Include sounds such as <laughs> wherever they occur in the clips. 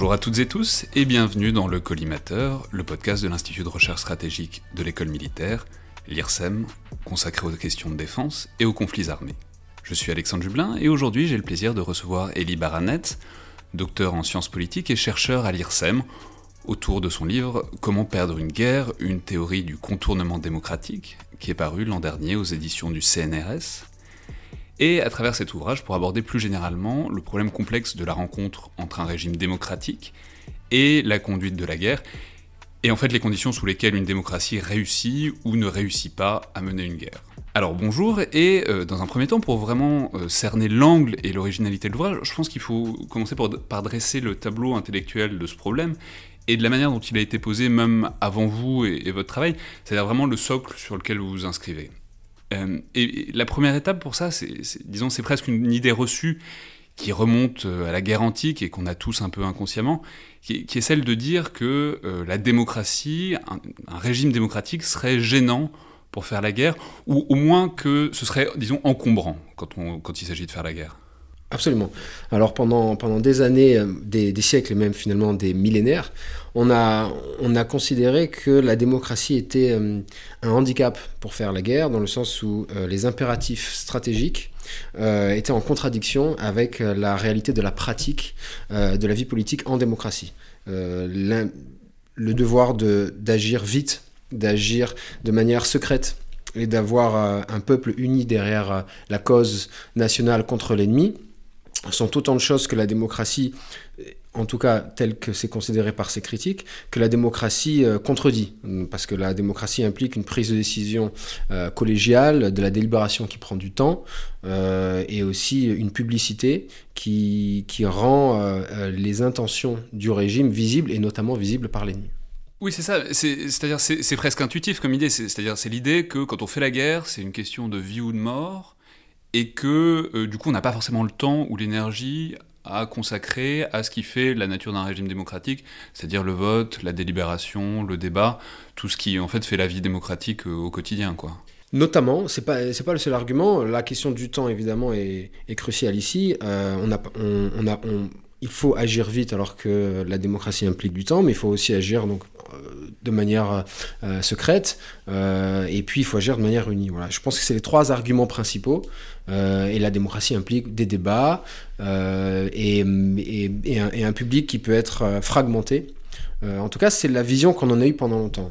Bonjour à toutes et tous et bienvenue dans le Collimateur, le podcast de l'Institut de recherche stratégique de l'école militaire, l'IRSEM, consacré aux questions de défense et aux conflits armés. Je suis Alexandre Jublin et aujourd'hui j'ai le plaisir de recevoir Elie Baranet, docteur en sciences politiques et chercheur à l'IRSEM, autour de son livre Comment perdre une guerre, une théorie du contournement démocratique, qui est paru l'an dernier aux éditions du CNRS. Et à travers cet ouvrage, pour aborder plus généralement le problème complexe de la rencontre entre un régime démocratique et la conduite de la guerre, et en fait les conditions sous lesquelles une démocratie réussit ou ne réussit pas à mener une guerre. Alors bonjour, et euh, dans un premier temps, pour vraiment euh, cerner l'angle et l'originalité de l'ouvrage, je pense qu'il faut commencer par, dresser le tableau intellectuel de ce problème et de la manière dont il a été posé même avant vous et, votre travail, c'est-à-dire vraiment le socle sur lequel vous vous inscrivez. Euh, et, la première étape pour ça, c'est, disons, c'est presque une, idée reçue qui remonte à la guerre antique et qu'on a tous un peu inconsciemment, qui, est celle de dire que la démocratie, un régime démocratique serait gênant pour faire la guerre, ou au moins que ce serait, disons, encombrant quand il s'agit de faire la guerre. Absolument. Alors pendant, pendant des années, euh, des, siècles et même finalement des millénaires, on a, on a considéré que la démocratie était euh, un handicap pour faire la guerre, dans le sens où euh, les impératifs stratégiques étaient en contradiction avec la réalité de la pratique de la vie politique en démocratie. le devoir d'agir vite d'agir de manière secrète et d'avoir un peuple uni derrière la cause nationale contre l'ennemi sont autant de choses que la démocratie, en tout cas telle que c'est considéré par ses critiques, que la démocratie euh, contredit. Parce que la démocratie implique une prise de décision collégiale, de la délibération qui prend du temps, et aussi une publicité qui, qui rend les intentions du régime visibles, et notamment visibles par l'ennemi. Oui, c'est ça. C'est-à-dire, c'est presque intuitif comme idée. C'est-à-dire, c'est l'idée que quand on fait la guerre, c'est une question de vie ou de mort, et que euh, du coup, on n'a pas forcément le temps ou l'énergie à consacrer à ce qui fait la nature d'un régime démocratique, c'est-à-dire le vote, la délibération, le débat, tout ce qui en fait fait la vie démocratique euh, au quotidien, quoi. Notamment, c'est pas pas le seul argument. La question du temps évidemment est, est cruciale ici. Euh, on a on, a il faut agir vite alors que la démocratie implique du temps, mais il faut aussi agir donc euh, de manière euh, secrète, euh, et puis il faut agir de manière unie. Voilà. Je pense que c'est les trois arguments principaux, et la démocratie implique des débats et, et, un, public qui peut être fragmenté. en tout cas, c'est la vision qu'on en a eue pendant longtemps.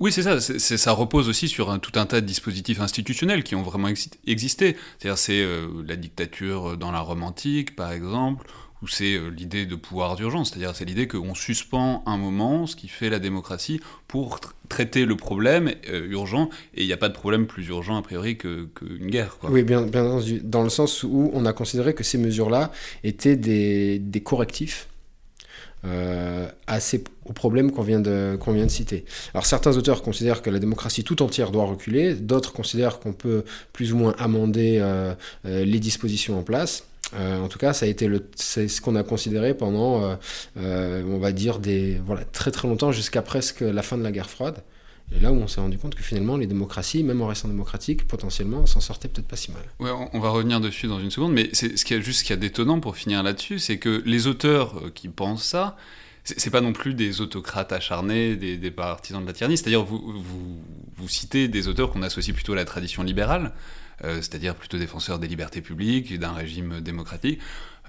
Oui, c'est ça. ça repose aussi sur un, tout un tas de dispositifs institutionnels qui ont vraiment existé. C'est-à-dire, c'est la dictature dans la Rome antique, par exemple, où c'est euh, l'idée de pouvoir d'urgence, c'est-à-dire c'est l'idée qu'on suspend un moment ce qui fait la démocratie pour traiter le problème euh, urgent, et il n'y a pas de problème plus urgent a priori qu'une guerre. Oui, bien, bien dans le sens où on a considéré que ces mesures-là étaient des, correctifs euh, vient, de, qu'on vient de citer. Alors certains auteurs considèrent que la démocratie tout entière doit reculer, d'autres considèrent qu'on peut plus ou moins amender les dispositions en place. Euh, en tout cas, ça a été le, c'est ce qu'on a considéré pendant, euh, euh, on va dire, des, voilà, très très longtemps, jusqu'à presque la fin de la guerre froide. Et là où on s'est rendu compte que finalement, les démocraties, même en restant démocratiques, potentiellement, s'en sortaient peut-être pas si mal. Ouais, on va revenir dessus dans une seconde, mais c'est ce qui a juste ce qui est d'étonnant pour finir là-dessus, c'est que les auteurs qui pensent ça, c'est pas non plus des autocrates acharnés, des, des partisans de la tyrannie. C'est-à-dire, vous, vous, vous, citez des auteurs qu'on associe plutôt à la tradition libérale. C'est-à-dire plutôt défenseur des libertés publiques, d'un régime démocratique.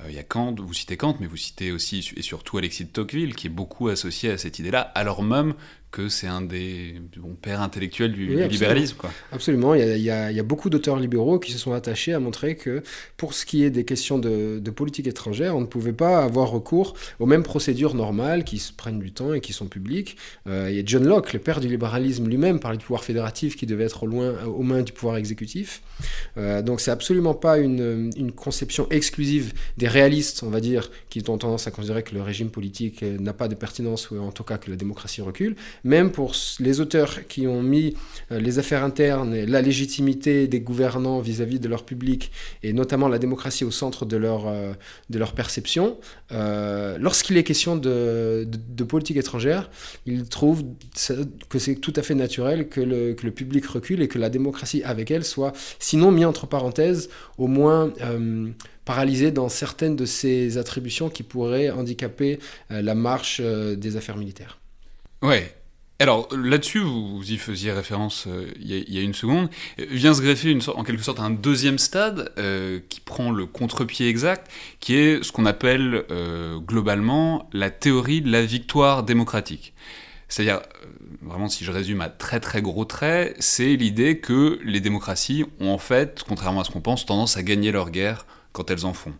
Il y a Kant, vous citez Kant, mais vous citez aussi et surtout Alexis de Tocqueville, qui est beaucoup associé à cette idée-là, alors même que c'est un des bons pères intellectuels du, libéralisme. Quoi. Absolument, il y, a, il y a beaucoup d'auteurs libéraux qui se sont attachés à montrer que pour ce qui est des questions de, de, politique étrangère, on ne pouvait pas avoir recours aux mêmes procédures normales qui se prennent du temps et qui sont publiques. Euh, il y a John Locke, le père du libéralisme lui-même, parlait du pouvoir fédératif qui devait être au loin, aux mains du pouvoir exécutif. Euh, donc c'est absolument pas une, une, conception exclusive des réalistes, on va dire, qui ont tendance à considérer que le régime politique n'a pas de pertinence ou en tout cas que la démocratie recule même pour les auteurs qui ont mis euh, les affaires internes et la légitimité des gouvernants vis-à-vis de leur public, et notamment la démocratie au centre de leur, euh, de leur perception, euh, lorsqu'il est question de, politique étrangère, ils trouvent que c'est tout à fait naturel que le, que le, public recule et que la démocratie avec elle soit, sinon mis entre parenthèses, au moins... paralysée dans certaines de ses attributions qui pourraient handicaper la marche des affaires militaires. Ouais, alors là-dessus, vous, y faisiez référence euh, il y, a une seconde, vient se greffer en quelque sorte un deuxième stade euh, qui prend le contre-pied exact, qui est ce qu'on appelle euh, globalement la théorie de la victoire démocratique. C'est-à-dire, vraiment si je résume à très très gros traits, c'est l'idée que les démocraties ont en fait, contrairement à ce qu'on pense, tendance à gagner leur guerre quand elles en font.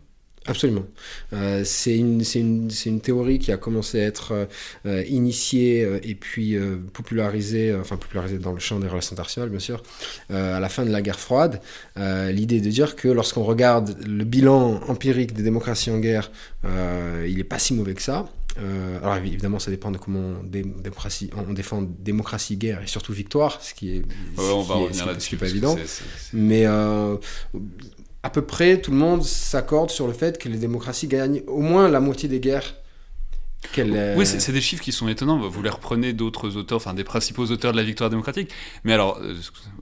Absolument. Euh, c'est une, une, une, théorie qui a commencé à être euh, initiée euh, et puis euh, popularisée, enfin popularisée dans le champ des relations internationales, bien sûr, à la fin de la guerre froide. L'idée de dire que lorsqu'on regarde le bilan empirique des démocraties en guerre, il n'est pas si mauvais que ça. alors évidemment, ça dépend de comment on, démocratie, on défend démocratie, guerre et surtout victoire, ce qui est, ce qui est pas évident. Mais à peu près tout le monde s'accorde sur le fait que les démocraties gagnent au moins la moitié des guerres. Oui, c'est des chiffres qui sont étonnants. Vous les reprenez d'autres auteurs, enfin des principaux auteurs de la victoire démocratique. Mais alors, euh,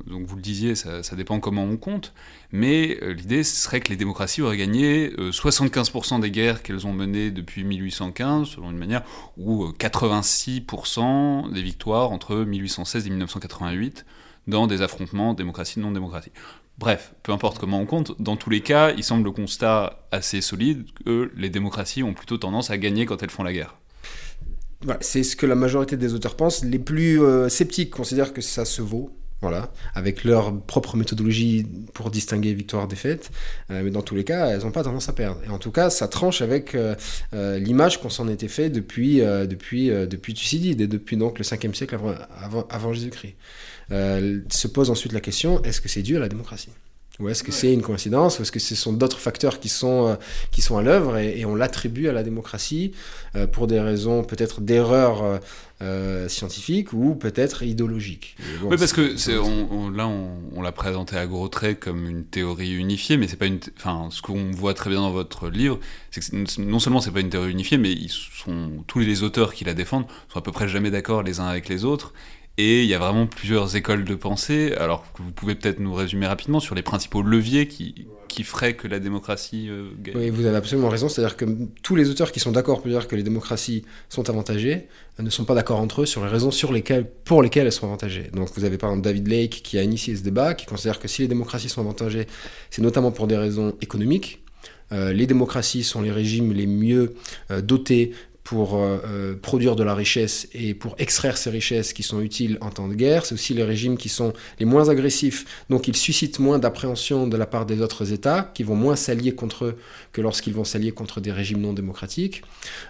donc vous le disiez, ça, dépend comment on compte. Mais euh, l'idée serait que les démocraties auraient gagné 75% euh, des guerres qu'elles ont menées depuis 1815, selon une manière, ou 86% des victoires entre 1816 et 1988 dans des affrontements démocratie-non-démocratie. Bref, peu importe comment on compte, dans tous les cas, il semble le constat assez solide que les démocraties ont plutôt tendance à gagner quand elles font la guerre. c'est ce que la majorité des auteurs pensent. Les plus euh, sceptiques considèrent que ça se vaut, voilà, avec leur propre méthodologie pour distinguer victoire-défaite. Euh, mais dans tous les cas, elles n'ont pas tendance à perdre. Et en tout cas, ça tranche avec euh, l'image qu'on s'en était fait depuis, depuis, depuis Thucydide et depuis donc, le 5e siècle avant Jésus-Christ. Euh, se pose ensuite la question est-ce que c'est dû à la démocratie? Ou est-ce que c'est une coïncidence? Ou est-ce que ce sont d'autres facteurs qui sont, euh, qui sont à l'œuvre et, on l'attribue à la démocratie euh, pour des raisons peut-être d'erreur scientifique ou peut-être idéologique? Oui, parce que on, là, on, l'a présenté à gros traits comme une théorie unifiée, mais c'est pas une. Enfin, ce qu'on voit très bien dans votre livre, c'est que non seulement c'est pas une théorie unifiée, mais ils sont, tous les auteurs qui la défendent sont à peu près jamais d'accord les uns avec les autres. Et il y a vraiment plusieurs écoles de pensée, alors vous pouvez peut-être nous résumer rapidement sur les principaux leviers qui, qui feraient que la démocratie euh, gagne. Oui, vous avez absolument raison, c'est-à-dire que tous les auteurs qui sont d'accord pour dire que les démocraties sont avantagées euh, ne sont pas d'accord entre eux sur les raisons sur lesquelles, pour lesquelles elles sont avantagées. Donc vous avez par exemple David Lake qui a initié ce débat, qui considère que si les démocraties sont avantagées, c'est notamment pour des raisons économiques. Euh, les démocraties sont les régimes les mieux dotés pour euh, euh, produire de la richesse et pour extraire ces richesses qui sont utiles en temps de guerre. C'est aussi les régimes qui sont les moins agressifs, donc ils suscitent moins d'appréhension de la part des autres États, qui vont moins s'allier contre eux que lorsqu'ils vont s'allier contre des régimes non démocratiques.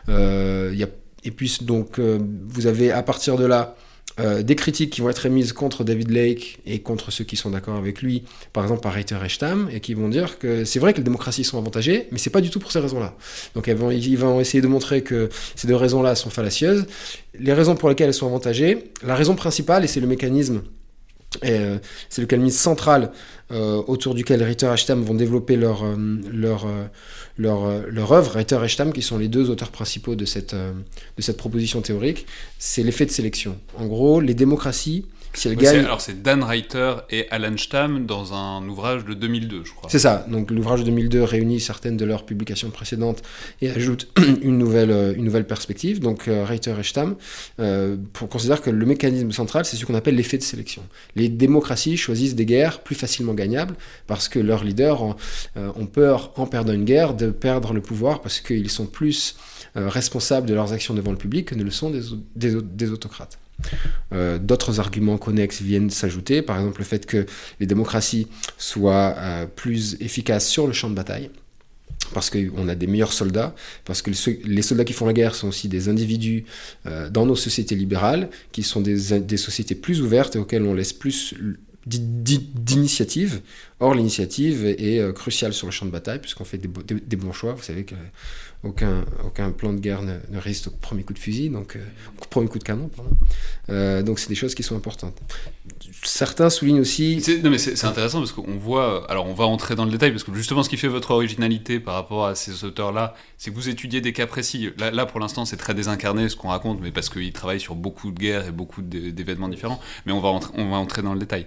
Euh, et puis donc vous avez à partir de là euh, des critiques qui vont être émises contre David Lake et contre ceux qui sont d'accord avec lui, par exemple par Reiter et et qui vont dire que c'est vrai que les démocraties sont avantagées, mais c'est pas du tout pour ces raisons-là. Donc vont, ils vont essayer de montrer que ces deux raisons-là sont fallacieuses. Les raisons pour lesquelles elles sont avantagées, la raison principale, et c'est le mécanisme euh, c'est le mécanisme central euh, autour duquel Ritter et Stamm vont développer leur, leur, leur, leur œuvre, Reiter et Stamm, qui sont les deux auteurs principaux de cette, de cette proposition théorique, c'est l'effet de sélection. En gros, les démocraties Alors c'est Dan Reiter et Alan Stamm dans un ouvrage de 2002, je crois. C'est ça. Donc l'ouvrage de 2002 réunit certaines de leurs publications précédentes et ajoute <clears throat> une nouvelle, euh, une nouvelle perspective. Donc euh, Reiter et Stamm euh, pour- considèrent que le mécanisme central, c'est ce qu'on appelle l'effet de sélection. Les démocraties choisissent des guerres plus facilement gagnables parce que leurs leaders ont, euh, ont peur, en perdant une guerre, de perdre le pouvoir parce qu'ils sont plus euh, responsables de leurs actions devant le public que ne le sont des autocrates. Euh, D'autres arguments connexes viennent s'ajouter, par exemple le fait que les démocraties soient euh, plus efficaces sur le champ de bataille, parce qu'on a des meilleurs soldats, parce que les soldats qui font la guerre sont aussi des individus euh, dans nos sociétés libérales, qui sont des, sociétés plus ouvertes et auxquelles on laisse plus d'initiative. Or, l'initiative est euh, cruciale sur le champ de bataille, puisqu'on fait des, des- bons choix. Vous savez qu'aucun aucun plan de guerre ne, ne résiste au premier coup de fusil, donc euh, au premier coup de canon. Euh, donc, c'est des choses qui sont importantes. Certains soulignent aussi Non mais c'est intéressant parce qu'on voit, alors on va entrer dans le détail parce que justement ce qui fait votre originalité par rapport à ces auteurs-là, c'est que vous étudiez des cas précis. Là, là pour l'instant c'est très désincarné ce qu'on raconte, mais parce qu'ils travaillent sur beaucoup de guerres et beaucoup d'é- d'événements différents. Mais on va on va entrer dans le détail.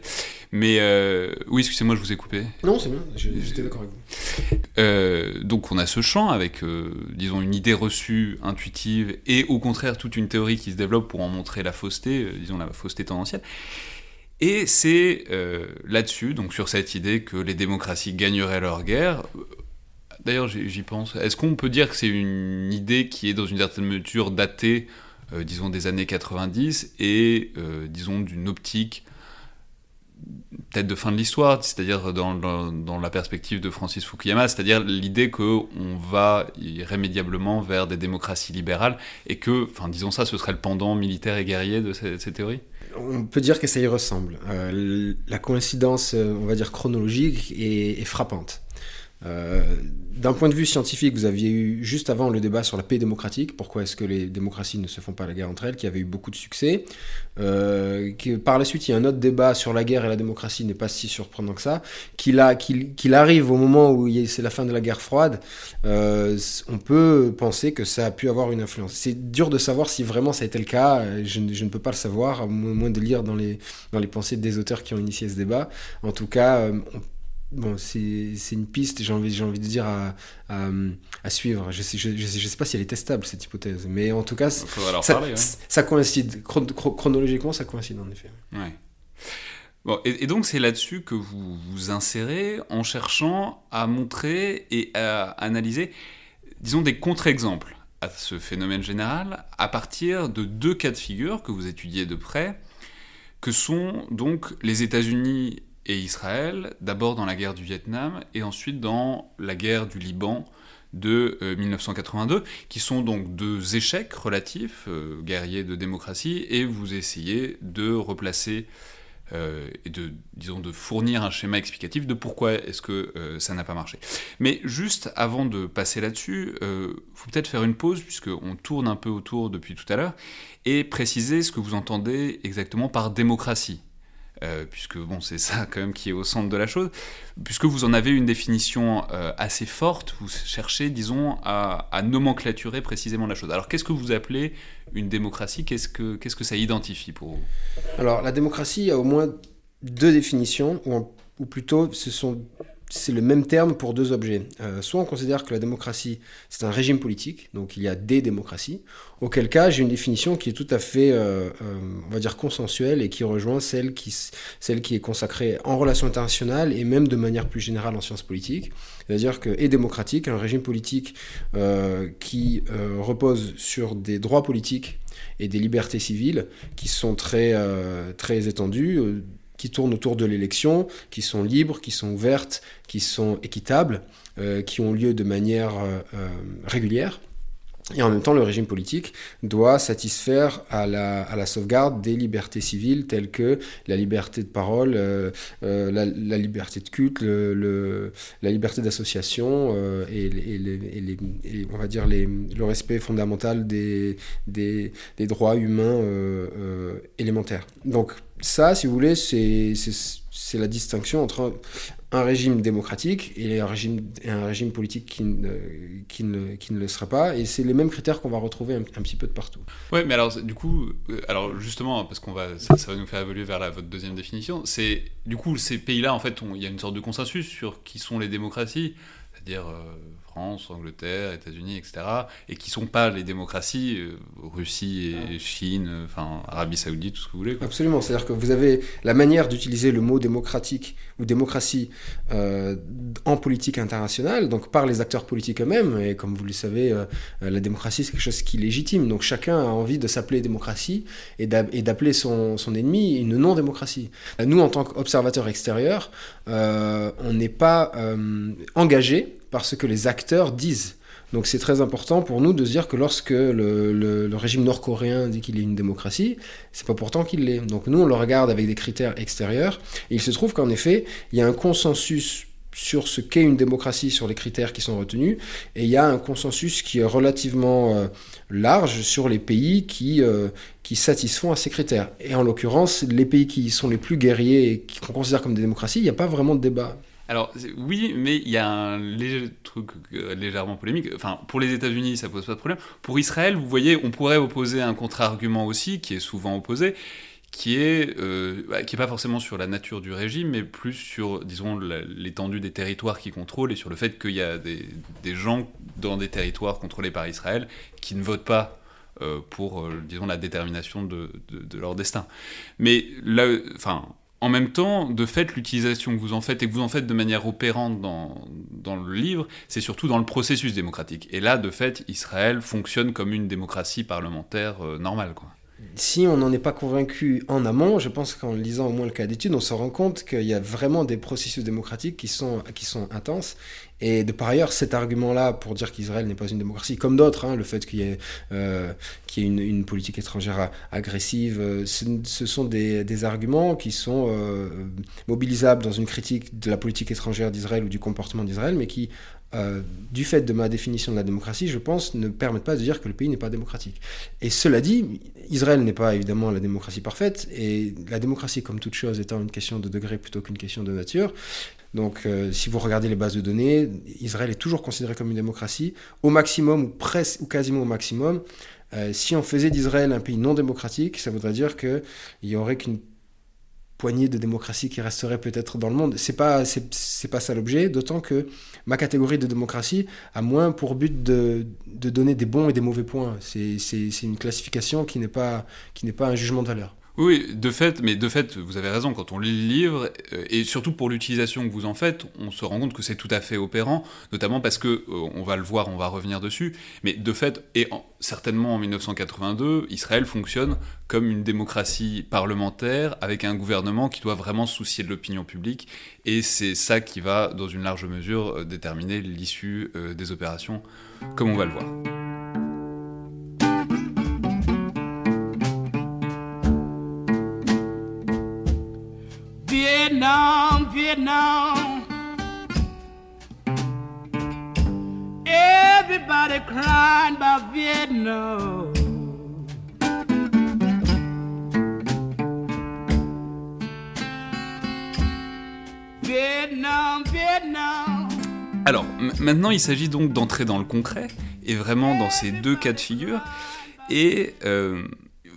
Mais euh, oui, excusez-moi, je vous ai coupé. Non, c'est bien, j'étais d'accord avec vous. Euh, donc on a ce champ avec, euh, disons, une idée reçue, intuitive, et au contraire toute une théorie qui se développe pour en montrer la fausseté, disons la fausseté tendancielle. Et c'est là-dessus, donc sur cette idée que les démocraties gagneraient leur guerre. D'ailleurs, j'y j'y pense. Est-ce qu'on peut dire que c'est une idée qui est dans une certaine mesure datée, euh, disons, des années 90 et, euh, disons, d'une optique peut-être de fin de l'histoire, c'est-à-dire dans, dans- la perspective de Francis Fukuyama, c'est-à-dire l'idée qu'on va irrémédiablement vers des démocraties libérales et que, enfin disons ça, ce serait le pendant militaire et guerrier de ces, théories On peut dire que ça y ressemble. Euh, la coïncidence, euh, on va dire chronologique, est frappante. Euh, D'un point de vue scientifique, vous aviez eu juste avant le débat sur la paix démocratique, pourquoi est-ce que les démocraties ne se font pas la guerre entre elles, qui avait eu beaucoup de succès. Euh, par la suite, il y a un autre débat sur la guerre et la démocratie, n'est pas si surprenant que ça. Qu'il arrive au moment où c'est la fin de la guerre froide, euh, on peut penser que ça a pu avoir une influence. C'est dur de savoir si vraiment ça a été le cas, je, ne- peux pas le savoir, à moins de lire dans les, dans les pensées des auteurs qui ont initié ce débat. En tout cas, on- bon, c'est une piste, j'ai envie, envie de dire, à, à, à suivre. Je ne sais, je, je sais, je sais pas si elle est testable, cette hypothèse, mais en tout cas, ça, parler. ouais. ça coïncide. Chron- chro- chronologiquement, ça coïncide en effet. Ouais. Bon, et, et donc c'est là-dessus que vous vous insérez en cherchant à montrer et à analyser, disons, des contre-exemples à ce phénomène général à partir de deux cas de figure que vous étudiez de près, que sont donc les États-Unis et Israël, d'abord dans la guerre du Vietnam et ensuite dans la guerre du Liban de euh, 1982, qui sont donc deux échecs relatifs, euh, guerriers de démocratie, et vous essayez de replacer euh, et de, disons, de fournir un schéma explicatif de pourquoi est-ce que euh, ça n'a pas marché. Mais juste avant de passer là-dessus, il faut peut-être faire une pause, puisqu'on tourne un peu autour depuis tout à l'heure, et préciser ce que vous entendez exactement par démocratie. Euh, puisque bon, c'est ça quand même qui est au centre de la chose, puisque vous en avez une définition euh, assez forte, vous cherchez, disons, à, nomenclaturer précisément la chose. Alors qu'est-ce que vous appelez une démocratie? Qu'est-ce que, que ça identifie pour vous? Alors la démocratie a au moins deux définitions, ou plutôt ce sont c'est le même terme pour deux objets. Euh, soit on considère que la démocratie, c'est un régime politique, donc il y a des démocraties, auquel cas j'ai une définition qui est tout à fait, euh, euh, on va dire, consensuelle et qui rejoint celle qui, est consacrée en relations internationales et même de manière plus générale en sciences politiques. C'est-à-dire que, et démocratique, un régime politique qui repose sur des droits politiques et des libertés civiles qui sont très, très étendues qui tournent autour de l'élection, qui sont libres, qui sont ouvertes, qui sont équitables, euh, qui ont lieu de manière euh, régulière. Et en même temps, le régime politique doit satisfaire à la, sauvegarde des libertés civiles telles que la liberté de parole, euh, euh, la, liberté de culte, la liberté d'association euh, et, on va dire le respect fondamental des, droits humains euh, élémentaires. Donc ça, si vous voulez, c'est la distinction entre un régime démocratique et un régime, un régime politique qui ne, qui, ne, qui ne le sera pas. Et c'est les mêmes critères qu'on va retrouver un, petit peu de partout. Oui, mais alors, du coup, euh, alors justement, parce qu'on va, ça, va nous faire évoluer vers votre deuxième définition, c'est, du coup, ces pays-là, en fait, il y a une sorte de consensus sur qui sont les démocraties, c'est-à-dire euh, France, Angleterre, États-Unis, etc., et qui sont pas les démocraties, euh, Russie et Chine, euh, enfin Arabie Saoudite, tout ce que vous voulez. Absolument, c'est-à-dire que vous avez la manière d'utiliser le mot démocratique ou démocratie euh, en politique internationale, donc par les acteurs politiques eux-mêmes, et comme vous le savez, la démocratie c'est quelque chose qui est légitime, donc chacun a envie de s'appeler démocratie et d'appeler son, son, ennemi une non-démocratie. Nous, en tant qu'observateurs extérieurs, on n'est pas engagés par ce que les acteurs disent. Donc c'est très important pour nous de se dire que lorsque le, régime nord-coréen dit qu'il est une démocratie, c'est pas pourtant qu'il l'est. Donc nous on le regarde avec des critères extérieurs. Il se trouve qu'en effet, il y a un consensus sur ce qu'est une démocratie, sur les critères qui sont retenus, et il y a un consensus qui est relativement euh, large sur les pays qui, euh, qui satisfont à ces critères. Et en l'occurrence, les pays qui sont les plus guerriers et qu'on considère comme des démocraties, il n'y a pas vraiment de débat. Alors oui, mais il y a un léger truc euh, légèrement polémique. Enfin, pour les États-Unis, ça pose pas de problème. Pour Israël, vous voyez, on pourrait opposer un contre-argument aussi, qui est souvent opposé, qui est euh, bah, qui est pas forcément sur la nature du régime, mais plus sur, disons, l'étendue des territoires qu'ils contrôlent et sur le fait qu'il y a des, gens dans des territoires contrôlés par Israël qui ne votent pas euh, pour, disons, la détermination de, de, leur destin. Mais là, enfin, en même temps, de fait, l'utilisation que vous en faites, et que vous en faites de manière opérante dans, dans le livre, c'est surtout dans le processus démocratique. Et là, de fait, Israël fonctionne comme une démocratie parlementaire euh, normale. Quoi si on n'en est pas convaincu en amont, je pense qu'en lisant au moins le cas d'étude, on se rend compte qu'il y a vraiment des processus démocratiques qui sont, qui sont intenses. Et de par ailleurs, cet argument-là pour dire qu'Israël n'est pas une démocratie, comme d'autres, hein, le fait qu'il y ait, euh, une, politique étrangère agressive, euh, ce, sont des, arguments qui sont euh, mobilisables dans une critique de la politique étrangère d'Israël ou du comportement d'Israël, mais qui du fait de ma définition de la démocratie, je pense, ne permettent pas de dire que le pays n'est pas démocratique. Et cela dit, Israël n'est pas évidemment la démocratie parfaite, et la démocratie, comme toute chose, étant une question de degré plutôt qu'une question de nature. Donc, euh, si vous regardez les bases de données, Israël est toujours considéré comme une démocratie, au maximum, ou presque, ou quasiment au maximum. Euh, si on faisait d'Israël un pays non démocratique, ça voudrait dire qu'il y aurait qu'une poignée de démocratie qui resterait peut-être dans le monde. C'est pas, pas ça l'objet, d'autant que ma catégorie de démocratie a moins pour but de, donner des bons et des mauvais points. C'est, une classification qui n'est pas un jugement de valeur. Oui, de fait, mais de fait, vous avez raison, quand on lit le livre, euh, et surtout pour l'utilisation que vous en faites, on se rend compte que c'est tout à fait opérant, notamment parce que, euh, on va le voir, on va revenir dessus, mais de fait, et certainement en 1982, Israël fonctionne comme une démocratie parlementaire, avec un gouvernement qui doit vraiment se soucier de l'opinion publique, et c'est ça qui va, dans une large mesure, euh, déterminer l'issue des opérations, comme on va le voir. Vietnam, Vietnam. Everybody crying about Vietnam. Vietnam, Vietnam. Alors, maintenant, il s'agit donc d'entrer dans le concret, et vraiment dans ces deux cas de figure. Et euh,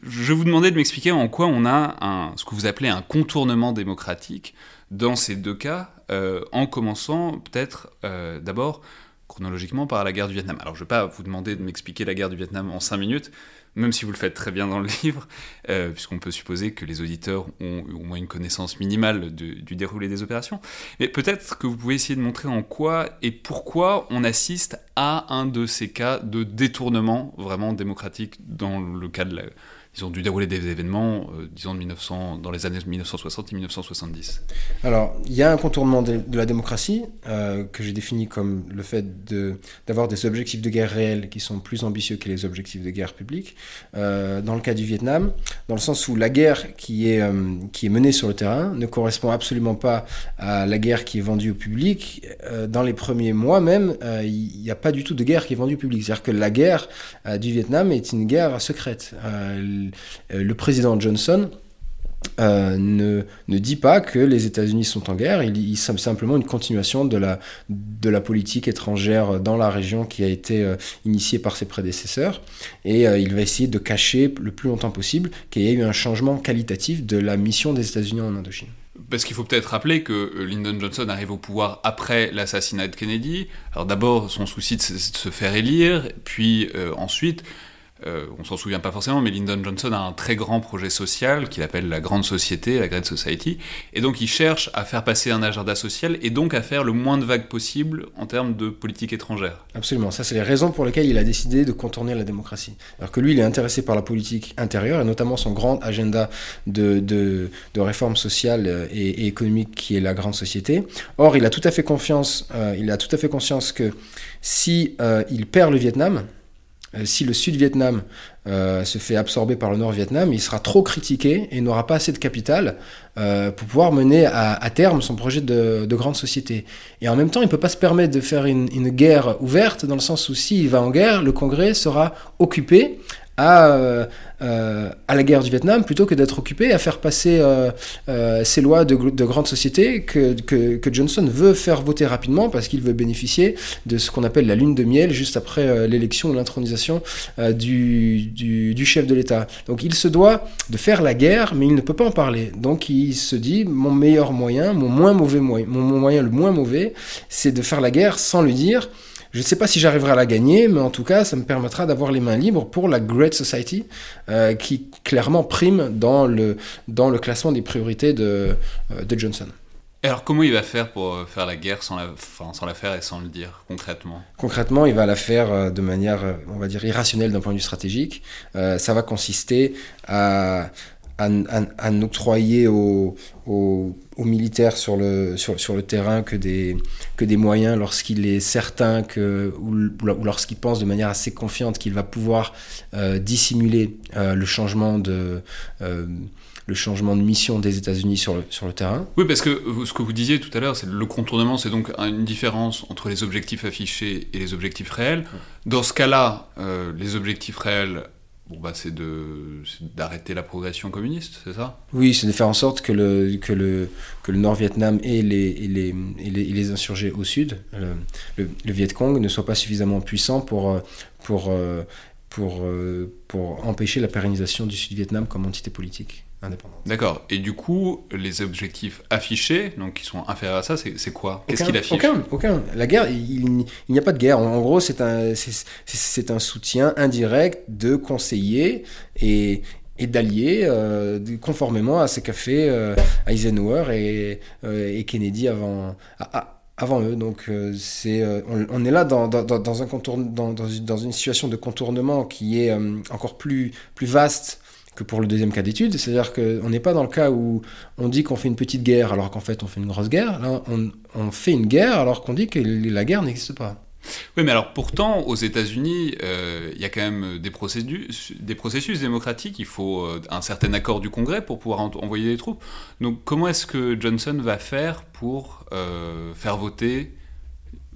je vous demandais de m'expliquer en quoi on a ce que vous appelez un contournement démocratique dans ces deux cas, euh, en commençant peut-être euh, d'abord chronologiquement par la guerre du Vietnam. Alors je ne vais pas vous demander de m'expliquer la guerre du Vietnam en cinq minutes, même si vous le faites très bien dans le <laughs> livre, euh, puisqu'on peut supposer que les auditeurs ont au moins une connaissance minimale du déroulé des opérations. Mais peut-être que vous pouvez essayer de montrer en quoi et pourquoi on assiste à un de ces cas de détournement vraiment démocratique dans le cas de la ils ont dû dérouler des événements, euh, disons, de 1900, dans les années 1960 et 1970 Alors, il y a un contournement de, la démocratie, euh, que j'ai défini comme le fait d'avoir des objectifs de guerre réels qui sont plus ambitieux que les objectifs de guerre publique. Euh, dans le cas du Vietnam, dans le sens où la guerre qui est, qui est menée sur le terrain ne correspond absolument pas à la guerre qui est vendue au public. dans les premiers mois même, il n'y a pas du tout de guerre qui est vendue au public. C'est-à-dire que la guerre du Vietnam est une guerre secrète. Euh, le président Johnson euh, ne, ne, dit pas que les États-Unis sont en guerre, il, il c'est simplement une continuation de la, de la politique étrangère dans la région qui a été euh, initiée par ses prédécesseurs, et il va essayer de cacher le plus longtemps possible qu'il y ait eu un changement qualitatif de la mission des États-Unis en Indochine. Parce qu'il faut peut-être rappeler que Lyndon Johnson arrive au pouvoir après l'assassinat de Kennedy. Alors d'abord, son souci de se faire élire, puis ensuite, euh, on s'en souvient pas forcément, mais Lyndon Johnson a un très grand projet social qu'il appelle la Grande Société, la Great Society, et donc il cherche à faire passer un agenda social et donc à faire le moins de vagues possible en termes de politique étrangère. Absolument, ça c'est les raisons pour lesquelles il a décidé de contourner la démocratie. Alors que lui, il est intéressé par la politique intérieure et notamment son grand agenda de, réforme sociale et, économique qui est la Grande Société. Or, il a tout à fait euh, il a tout à fait conscience que si euh, il perd le Vietnam, si le Sud-Vietnam euh, se fait absorber par le Nord-Vietnam, il sera trop critiqué et n'aura pas assez de capital euh, pour pouvoir mener à, terme son projet de, grande société. Et en même temps, il ne peut pas se permettre de faire une, une guerre ouverte, dans le sens où s'il va en guerre, le Congrès sera occupé à, euh, euh, à la guerre du Vietnam plutôt que d'être occupé à faire passer euh, ces lois de, de grandes sociétés que, que, Johnson veut faire voter rapidement parce qu'il veut bénéficier de ce qu'on appelle la lune de miel juste après l'élection ou l'intronisation du, du, du, chef de l'État. Donc il se doit de faire la guerre, mais il ne peut pas en parler. Donc il se dit mon meilleur moyen, mon moins mauvais moyen, mon moyen le moins mauvais, c'est de faire la guerre sans lui dire je ne sais pas si j'arriverai à la gagner, mais en tout cas, ça me permettra d'avoir les mains libres pour la Great Society, euh, qui clairement prime dans le, dans le classement des priorités de, euh, de Johnson. Alors comment il va faire pour euh, faire la guerre sans la, enfin, sans la faire et sans le dire concrètement? Concrètement, il va la faire de manière, on va dire, irrationnelle d'un point de vue stratégique. ça va consister à, à, à, octroyer aux, aux, militaires sur le, sur, sur, le terrain que des, que des moyens lorsqu'il est certain que, ou, ou lorsqu'il pense de manière assez confiante qu'il va pouvoir euh, dissimuler euh, le changement de... Euh, le changement de mission des États-Unis sur le, sur le terrain. Oui, parce que ce que vous disiez tout à l'heure, c'est le contournement, c'est donc une différence entre les objectifs affichés et les objectifs réels. Dans ce cas-là, les objectifs réels Bah, c'est d'arrêter la progression communiste, c'est ça? Oui, c'est de faire en sorte que le, que le, que le Nord-Vietnam et les, les, les, insurgés au sud, le, Viet Cong, ne soient pas suffisamment puissants pour, pour, pour, pour empêcher la pérennisation du Sud-Vietnam comme entité politique. D'accord. Et du coup, les objectifs affichés, donc qui sont inférieurs à ça, c'est quoi? Qu'est-ce qu'il affiche? Aucun, aucun. La guerre, il, n'y a pas de guerre. En, gros, c'est un, c'est un soutien indirect de conseillers et, et d'alliés, euh, conformément à ce qu'a fait euh, Eisenhower et, euh, et, Kennedy avant. avant eux. Donc c'est, on, est là dans, dans, dans un contour, dans, dans, une situation de contournement qui est encore plus, plus vaste que pour le deuxième cas d'étude. C'est-à-dire qu'on n'est pas dans le cas où on dit qu'on fait une petite guerre alors qu'en fait on fait une grosse guerre. Là, on, fait une guerre alors qu'on dit que la guerre n'existe pas. Oui, mais alors pourtant, aux États-Unis, euh, il y a quand même des processus, des processus démocratiques. Il faut euh, un certain accord du Congrès pour pouvoir envoyer des troupes. Donc, comment est-ce que Johnson va faire pour euh, faire voter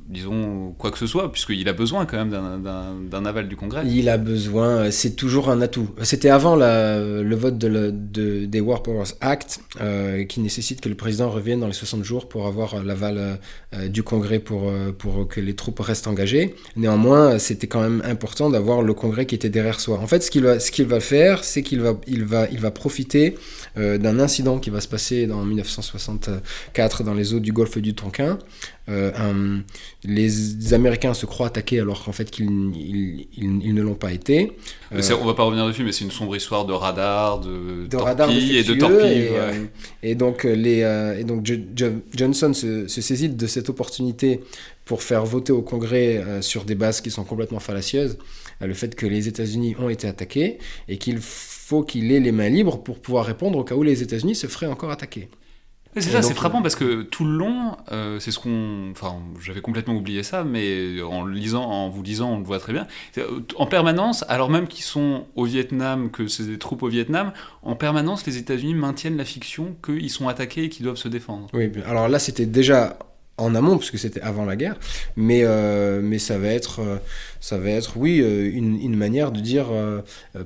disons, quoi que ce soit, puisqu'il a besoin quand même d'un aval du Congrès. Il a besoin, c'est toujours un atout. C'était avant le vote de, de, des War Powers Act, euh, qui nécessite que le président revienne dans les 60 jours pour avoir l'aval euh, du Congrès pour, euh, pour que les troupes restent engagées. Néanmoins, c'était quand même important d'avoir le Congrès qui était derrière soi. En fait, ce qu'il va, va faire, c'est qu'il va, il va, il va profiter d'un incident qui va se passer en 1964 dans les eaux du golfe du Tonkin, euh, les Américains se croient attaqués alors qu'en fait qu'ils ils, ne l'ont pas été. Euh, on va pas revenir dessus, mais c'est une sombre histoire de radar, de, de torpilles et de torpilles. Euh, et, donc, les, et donc Johnson se, saisit de cette opportunité pour faire voter au Congrès sur des bases qui sont complètement fallacieuses, le fait que les États-Unis ont été attaqués et qu'il faut qu'il ait les mains libres pour pouvoir répondre au cas où les États-Unis se feraient encore attaquer. C'est ça, c'est frappant parce que tout le long, euh, c'est ce qu'on. Enfin, j'avais complètement oublié ça, mais en lisant, en vous lisant, on le voit très bien. En permanence, alors même qu'ils sont au Vietnam, que c'est des troupes au Vietnam, en permanence, les États-Unis maintiennent la fiction qu'ils sont attaqués et qu'ils doivent se défendre. Oui, alors là, c'était déjà en amont, puisque c'était avant la guerre, mais, euh, mais ça, va être, euh, ça va être, oui, euh, une, une manière de dire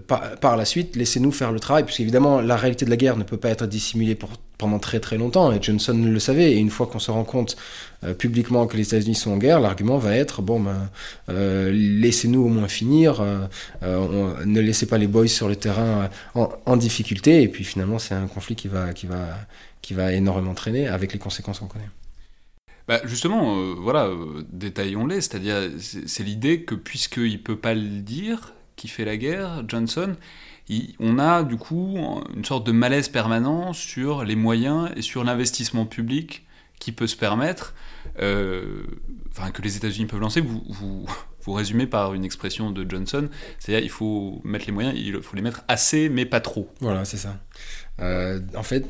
par, par, la suite, laissez-nous faire le travail, puisqu'évidemment, la réalité de la guerre ne peut pas être dissimulée pour, pendant très très longtemps, et Johnson le savait, et une fois qu'on se rend compte publiquement que les États-Unis sont en guerre, l'argument va être, bon, ben, laissez-nous au moins finir, on, ne laissez pas les boys sur le terrain en, difficulté, et puis finalement, c'est un conflit qui va, qui, va, qui va énormément traîner, avec les conséquences qu'on connaît. Bah justement, euh, voilà, euh, détaillons-les, c'est-à-dire, c'est l'idée que puisqu'il ne peut pas le dire, qui fait la guerre, Johnson, on a du coup une sorte de malaise permanent sur les moyens et sur l'investissement public qui peut se permettre, euh, enfin que les États-Unis peuvent lancer. Vous, vous, <laughs> vous, résumez par une expression de Johnson, c'est-à-dire il faut mettre les moyens, il faut les mettre assez, mais pas trop. Voilà, c'est ça. en fait,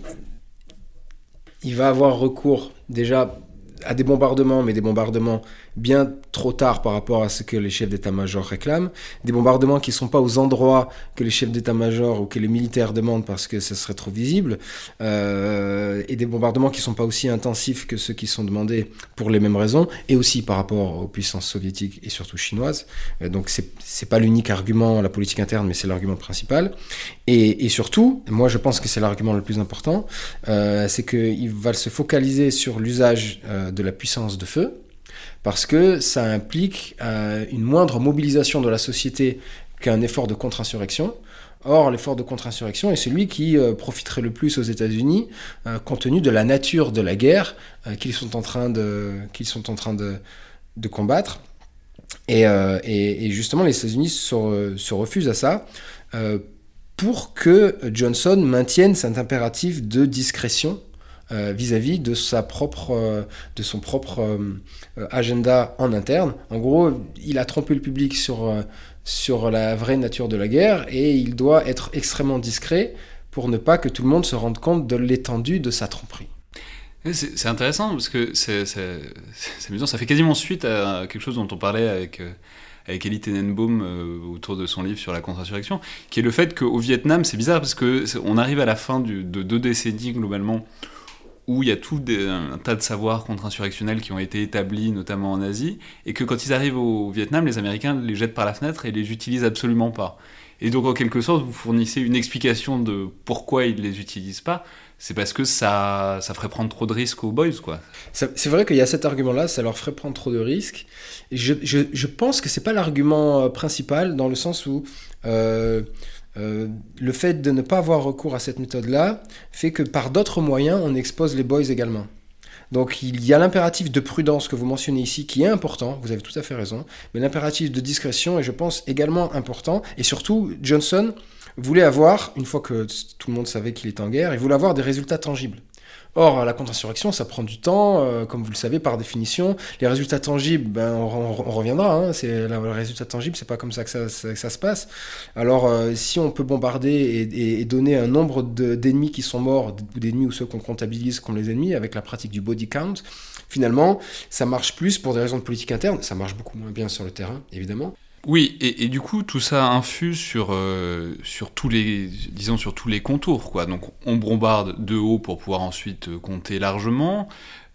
il va avoir recours déjà à des bombardements, mais des bombardements bien trop tard par rapport à ce que les chefs d'état-major réclament, des bombardements qui ne sont pas aux endroits que les chefs d'état-major ou que les militaires demandent parce que ce serait trop visible, euh, et des bombardements qui ne sont pas aussi intensifs que ceux qui sont demandés pour les mêmes raisons, et aussi par rapport aux puissances soviétiques et surtout chinoises. Euh, donc c'est n'est pas l'unique argument, la politique interne, mais c'est l'argument principal. Et, surtout, moi je pense que c'est l'argument le plus important, euh, c'est qu'il va se focaliser sur l'usage de la puissance de feu, parce que ça implique euh, une moindre mobilisation de la société qu'un effort de contre-insurrection. Or, l'effort de contre-insurrection est celui qui euh, profiterait le plus aux États-Unis, euh, compte tenu de la nature de la guerre qu'ils sont en train de, qu'ils sont en train de, de combattre. Et, justement, les États-Unis se, refusent à ça pour que Johnson maintienne cet impératif de discrétion euh, vis-à-vis de, sa propre, euh, de son propre euh, agenda en interne. En gros, il a trompé le public sur, sur la vraie nature de la guerre et il doit être extrêmement discret pour ne pas que tout le monde se rende compte de l'étendue de sa tromperie. C'est intéressant parce que c'est amusant, ça fait quasiment suite à quelque chose dont on parlait avec, avec Elie Tenenbaum autour de son livre sur la contre-insurrection, qui est le fait qu'au Vietnam, c'est bizarre parce qu'on arrive à la fin de deux décennies globalement où il y a tout un tas de savoirs contre-insurrectionnels qui ont été établis, notamment en Asie, et que quand ils arrivent au Vietnam, les Américains les jettent par la fenêtre et les utilisent absolument pas. Et donc, en quelque sorte, vous fournissez une explication de pourquoi ils les utilisent pas. C'est parce que ça, ça ferait prendre trop de risques aux boys, quoi. C'est vrai qu'il y a cet argument-là, ça leur ferait prendre trop de risques. je pense que c'est pas l'argument euh, principal, dans le sens où euh, euh, le fait de ne pas avoir recours à cette méthode-là fait que par d'autres moyens, on expose les boys également. Donc il y a l'impératif de prudence que vous mentionnez ici qui est important, vous avez tout à fait raison, mais l'impératif de discrétion est je pense également important, et surtout Johnson voulait avoir, une fois que tout le monde savait qu'il était en guerre, il voulait avoir des résultats tangibles. Or, la contre-insurrection, ça prend du temps, euh, comme vous le savez, par définition. Les résultats tangibles, ben, on, reviendra. Hein, c'est le résultat tangible, c'est pas comme ça que ça, se passe. Alors, euh, si on peut bombarder et, donner un nombre d'ennemis qui sont morts, ou d'ennemis ou ceux qu'on comptabilise comme les ennemis, avec la pratique du body count, finalement, ça marche plus pour des raisons de politique interne. Ça marche beaucoup moins bien sur le terrain, évidemment. Oui, et, du coup, tout ça infuse sur, euh, sur, tous les, disons, sur tous les contours. Quoi. Donc, on bombarde de haut pour pouvoir ensuite euh, compter largement.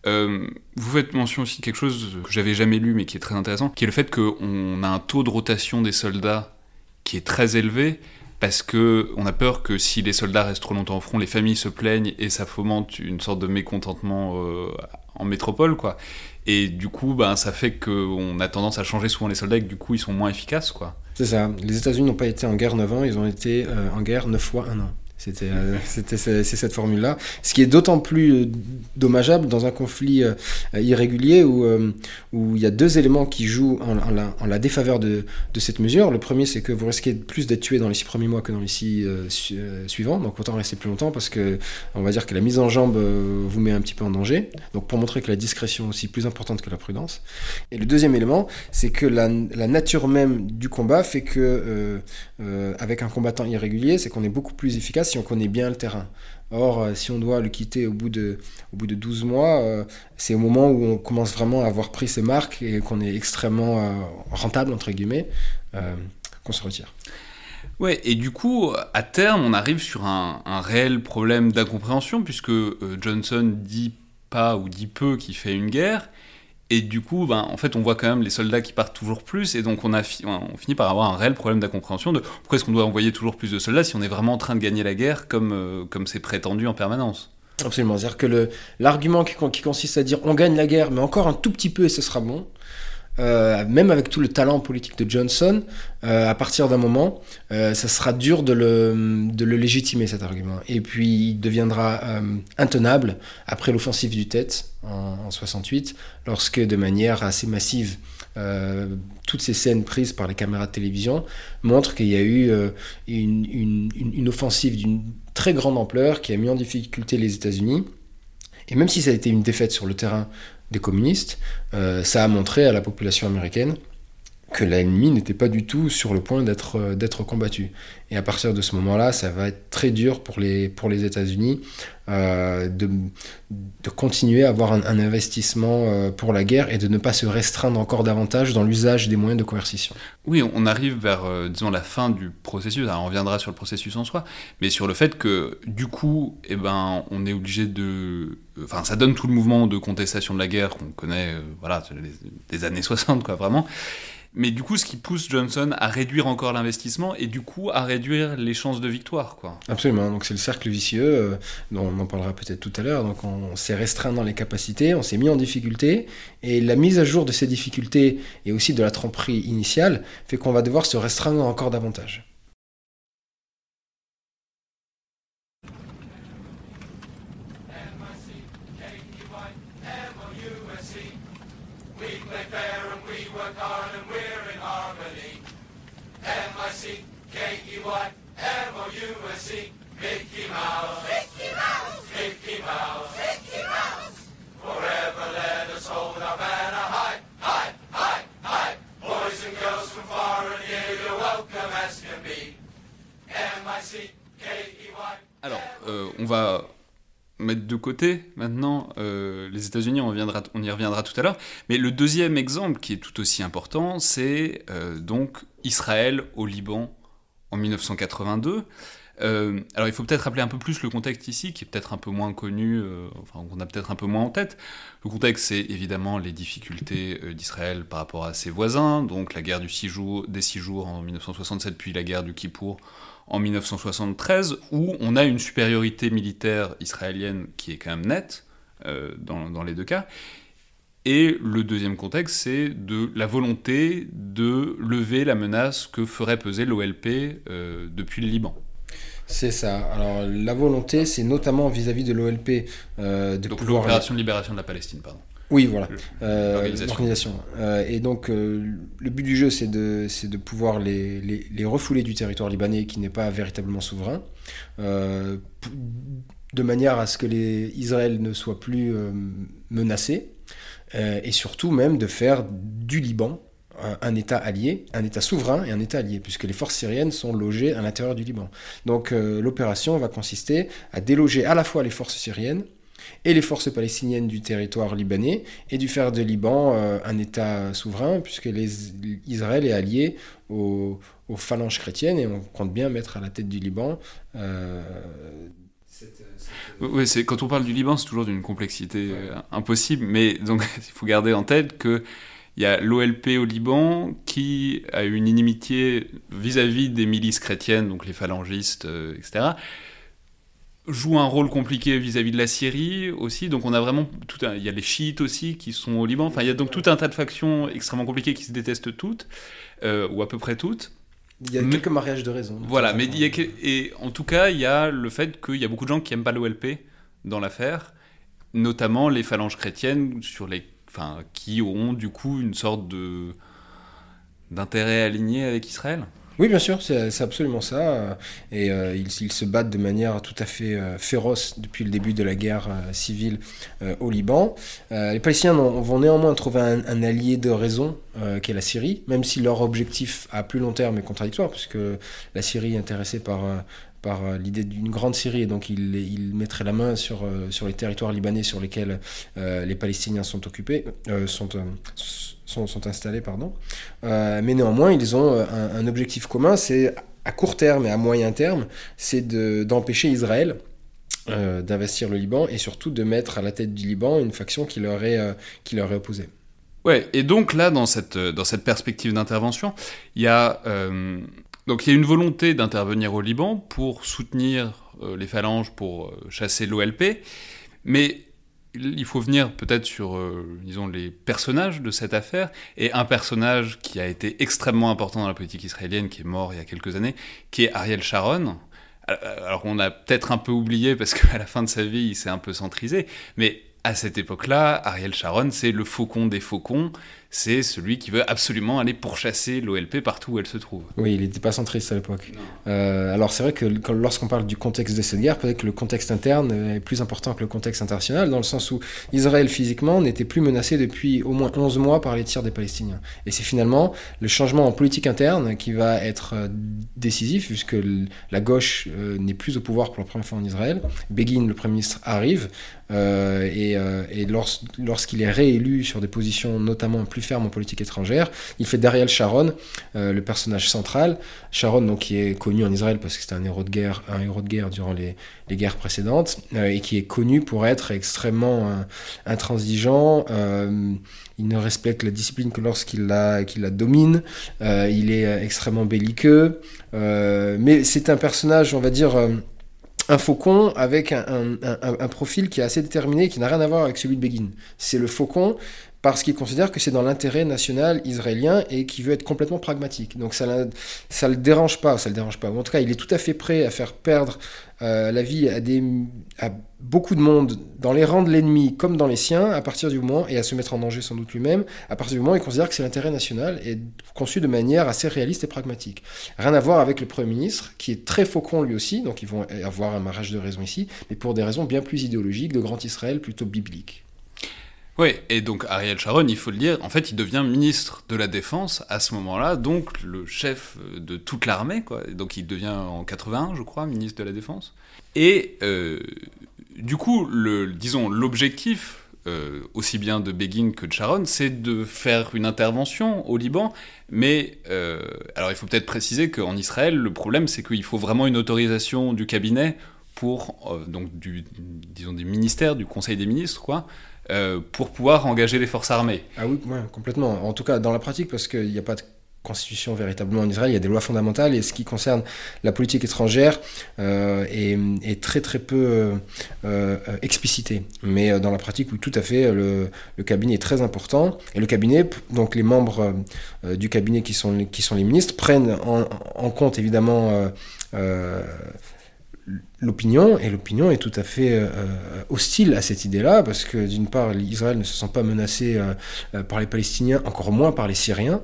Euh, vous faites mention aussi de quelque chose que j'avais jamais lu, mais qui est très intéressant, qui est le fait qu'on a un taux de rotation des soldats qui est très élevé, parce que on a peur que si les soldats restent trop longtemps au front, les familles se plaignent et ça fomente une sorte de mécontentement en métropole, quoi. Et du coup, ben, ça fait qu'on a tendance à changer souvent les soldats et que du coup, ils sont moins efficaces. quoi. C'est ça. Les États-Unis n'ont pas été en guerre 9 ans, ils ont été euh, en guerre 9 fois 1 an. C'était euh, <laughs> c'est cette formule-là. Ce qui est d'autant plus euh, dommageable dans un conflit euh, irrégulier où, il y a deux éléments qui jouent en, la, défaveur de, cette mesure. Le premier, c'est que vous risquez plus d'être tué dans les six premiers mois que dans les six suivants. Donc autant rester plus longtemps parce que on va dire que la mise en jambe vous met un petit peu en danger. Donc pour montrer que la discrétion est aussi plus importante que la prudence. Et le deuxième élément, c'est que la, la, nature même du combat fait que avec un combattant irrégulier, c'est qu'on est beaucoup plus efficace on connaît bien le terrain. Or, euh, si on doit le quitter au bout de, au bout de 12 mois, euh, c'est au moment où on commence vraiment à avoir pris ses marques et qu'on est extrêmement euh, rentable, entre guillemets, qu'on se retire. Ouais, et du coup, à terme, on arrive sur un, un réel problème d'incompréhension, puisque Johnson dit pas ou dit peu qui fait une guerre. Et du coup, ben, en fait, on voit quand même les soldats qui partent toujours plus, et donc on, finit par avoir un réel problème d'incompréhension de pourquoi est-ce qu'on doit envoyer toujours plus de soldats si on est vraiment en train de gagner la guerre comme euh, comme c'est prétendu en permanence. Absolument, c'est-à-dire que l'argument qui, consiste à dire on gagne la guerre, mais encore un tout petit peu et ce sera bon, euh, même avec tout le talent politique de Johnson, euh, à partir d'un moment, euh, ça sera dur de le, légitimer cet argument. Et puis il deviendra intenable après l'offensive du Tête en, en, 68, lorsque de manière assez massive, toutes ces scènes prises par les caméras de télévision montrent qu'il y a eu une offensive d'une très grande ampleur qui a mis en difficulté les États-Unis. Et même si ça a été une défaite sur le terrain des communistes, euh, ça a montré à la population américaine que l'ennemi n'était pas du tout sur le point d'être euh, d'être combattu. Et à partir de ce moment-là, ça va être très dur pour les, États-Unis euh, de, continuer à avoir un, investissement euh, pour la guerre et de ne pas se restreindre encore davantage dans l'usage des moyens de coercition. Oui, on arrive vers, disons, la fin du processus. On reviendra sur le processus en soi, mais sur le fait que, du coup, eh ben, on est obligé de... Enfin, ça donne tout le mouvement de contestation de la guerre qu'on connaît, voilà, des années 60, quoi, vraiment. Mais du coup, ce qui pousse Johnson à réduire encore l'investissement et du coup à réduire les chances de victoire. Quoi. Absolument, donc c'est le cercle vicieux, euh, dont on en parlera peut-être tout à l'heure. Donc on, s'est restreint dans les capacités, on s'est mis en difficulté, et la mise à jour de ces difficultés et aussi de la tromperie initiale fait qu'on va devoir se restreindre encore davantage. Alors, euh, on va mettre de côté maintenant euh, les États-Unis, on, on, y reviendra tout à l'heure. Mais le deuxième exemple qui est tout aussi important, c'est euh, donc Israël au Liban en 1982. Euh, alors il faut peut-être rappeler un peu plus le contexte ici, qui est peut-être un peu moins connu, enfin qu'on a peut-être un peu moins en tête. Le contexte, c'est évidemment les difficultés d'Israël par rapport à ses voisins, donc la guerre du six jours, des six jours en 1967, puis la guerre du Kippour en 1973, où on a une supériorité militaire israélienne qui est quand même nette dans, dans les deux cas. Et le deuxième contexte, c'est de la volonté de lever la menace que ferait peser l'OLP depuis le Liban. C'est ça. Alors la volonté, c'est notamment vis-à-vis de l'OLP euh, de donc, L'opération de libération de la Palestine, pardon. Oui, voilà. Euh, l'organisation. Euh, et donc, le but du jeu, c'est de, de pouvoir les, les, les, refouler du territoire libanais qui n'est pas véritablement souverain, de manière à ce que les, Israël ne soit plus menacé, et surtout même de faire du Liban un État allié, un État souverain et un État allié, puisque les forces syriennes sont logées à l'intérieur du Liban. Donc euh, l'opération va consister à déloger à la fois les forces syriennes et les forces palestiniennes du territoire libanais, et du faire de Liban euh, un État souverain, puisque les, Israël est allié aux, phalanges chrétiennes, et on compte bien mettre à la tête du Liban... Euh, oui, c'est quand on parle du Liban, c'est toujours d'une complexité impossible, mais donc <laughs> il faut garder en tête que il y a l'OLP au Liban qui a une inimitié vis-à-vis des milices chrétiennes, donc les phalangistes, euh, etc. Joue un rôle compliqué vis-à-vis de la Syrie aussi. Donc on a vraiment tout il y a les chiites aussi qui sont au Liban. Enfin, il y a donc tout un tas de factions extrêmement compliquées qui se détestent toutes, euh, ou à peu près toutes. Il y a quelques mariages de raison. Voilà, mais il y a et en tout cas, il y a le fait qu'il y a beaucoup de gens qui aiment pas l'OLP dans l'affaire, notamment les phalanges chrétiennes sur les qui ont du coup une sorte de d'intérêt aligné avec Israël oui, bien sûr, c'est absolument ça. Et euh, ils, se battent de manière tout à fait euh, féroce depuis le début de la guerre euh, civile au Liban. les Palestiniens vont néanmoins trouver un, allié de raison, qui est la Syrie, même si leur objectif à plus long terme est contradictoire, puisque la Syrie est intéressée par par euh, l'idée d'une grande Syrie, et donc il, il, mettrait la main sur, euh, sur les territoires libanais sur lesquels euh, les Palestiniens sont occupés, sont, sont, installés, pardon. mais néanmoins, ils ont un, objectif commun, c'est à court terme et à moyen terme, c'est d'empêcher Israël d'investir le Liban et surtout de mettre à la tête du Liban une faction qui leur est, qui leur est opposée. Ouais, et donc là, dans cette, dans cette perspective d'intervention, il y a donc il y a une volonté d'intervenir au Liban pour soutenir euh, les phalanges, pour euh, chasser l'OLP, mais il faut venir peut-être sur, euh, disons, les personnages de cette affaire, et un personnage qui a été extrêmement important dans la politique israélienne, qui est mort il y a quelques années, qui est Ariel Sharon. Alors on a peut-être un peu oublié parce qu'à <laughs> la fin de sa vie, il s'est un peu centrisé, mais à cette époque-là, Ariel Sharon, c'est le faucon des faucons, c'est celui qui veut absolument aller pourchasser l'OLP partout où elle se trouve. Oui, il n'était pas centriste à l'époque. Euh, alors c'est vrai que lorsqu'on parle du contexte de cette guerre, peut-être que le contexte interne est plus important que le contexte international, dans le sens où Israël physiquement n'était plus menacé depuis au moins 11 mois par les tirs des Palestiniens. Et c'est finalement le changement en politique interne qui va être euh, décisif, puisque la gauche euh, n'est plus au pouvoir pour la première fois en Israël. Begin, le Premier ministre, arrive, et, et lorsqu'il est réélu sur des positions notamment plus ferme en politique étrangère. Il fait d'Ariel Sharon euh, le personnage central. Sharon, donc, qui est connu en Israël parce que c'était un héros de guerre, un héros de guerre durant les, guerres précédentes, euh, et qui est connu pour être extrêmement euh, intransigeant. il ne respecte la discipline que lorsqu'il la, domine. il est extrêmement belliqueux. mais c'est un personnage, on va dire un faucon avec un, un, profil qui est assez déterminé, qui n'a rien à voir avec celui de Begin. C'est le faucon parce qu'il considère que c'est dans l'intérêt national israélien et qui veut être complètement pragmatique. Donc ça ne le dérange pas, ça le dérange pas. en tout cas, il est tout à fait prêt à faire perdre euh, la vie à beaucoup de monde dans les rangs de l'ennemi comme dans les siens, à partir du moment, et à se mettre en danger sans doute lui-même, à partir du moment où il considère que c'est l'intérêt national et conçu de manière assez réaliste et pragmatique. Rien à voir avec le Premier ministre, qui est très faucon lui aussi, donc ils vont avoir un mariage de raison ici, mais pour des raisons bien plus idéologiques, de grand Israël plutôt biblique. Oui, et donc Ariel Sharon, il faut le dire, en fait, il devient ministre de la Défense à ce moment-là, donc le chef de toute l'armée, quoi. Donc il devient en 81, je crois, ministre de la Défense. Et euh, du coup, disons, l'objectif, euh, aussi bien de Begin que de Sharon, c'est de faire une intervention au Liban. Mais euh, alors, il faut peut-être préciser qu'en Israël, le problème, c'est qu'il faut vraiment une autorisation du cabinet pour, donc, disons, des ministères, du Conseil des ministres, quoi, euh, pour pouvoir engager les forces armées. Ah oui, complètement. En tout cas, dans la pratique, parce qu'il n'y a pas de constitution véritablement en Israël, il y a des lois fondamentales et ce qui concerne la politique étrangère euh, est, très très peu euh, explicité. Mais dans la pratique, oui, tout à fait, le, cabinet est très important et le cabinet, donc les membres du cabinet qui sont, les ministres, prennent en, en compte évidemment l'opinion, et l'opinion est tout à fait euh, hostile à cette idée-là, parce que d'une part, Israël ne se sent pas menacé euh, par les Palestiniens, encore moins par les Syriens,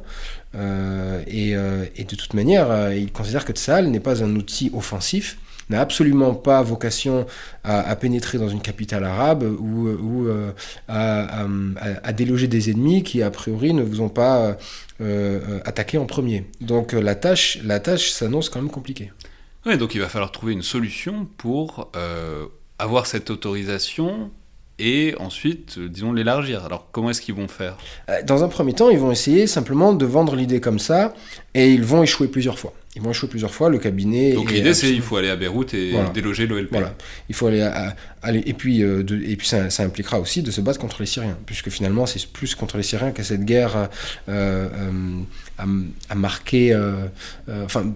euh, et, de toute manière, il considère que Tsahal n'est pas un outil offensif, n'a absolument pas vocation à, pénétrer dans une capitale arabe ou, à, déloger des ennemis qui, a priori, ne vous ont pas attaqué en premier. Donc la tâche, la tâche s'annonce quand même compliquée. Oui, donc il va falloir trouver une solution pour euh, avoir cette autorisation et ensuite, euh, disons, l'élargir. Alors comment est-ce qu'ils vont faire? Euh, Dans un premier temps, ils vont essayer simplement de vendre l'idée comme ça et ils vont échouer plusieurs fois. Ils vont échouer plusieurs fois, le cabinet... Donc l'idée c'est il faut aller à Beyrouth et déloger l'OLP. Voilà, il faut aller... aller et puis, et puis ça, impliquera aussi de se battre contre les Syriens, puisque finalement c'est plus contre les Syriens que cette guerre a, marqué... enfin,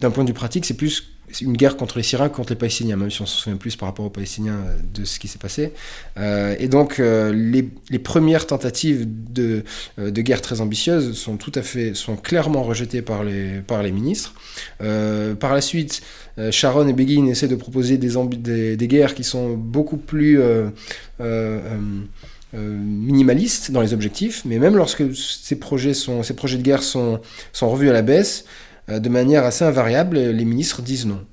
d'un point de vue pratique, c'est plus une guerre contre les Syriens contre les Palestiniens, même si on se souvient plus par rapport aux Palestiniens euh, de ce qui s'est passé. Euh, et donc, euh, les, premières tentatives de, guerre très ambitieuses sont tout à fait, sont clairement rejetées par les, ministres. par la suite, Sharon et Begin essaient de proposer des, guerres qui sont beaucoup plus minimalistes dans les objectifs, mais même lorsque ces projets, sont, ces projets de guerre sont, revus à la baisse, de manière assez invariable, les ministres disent non.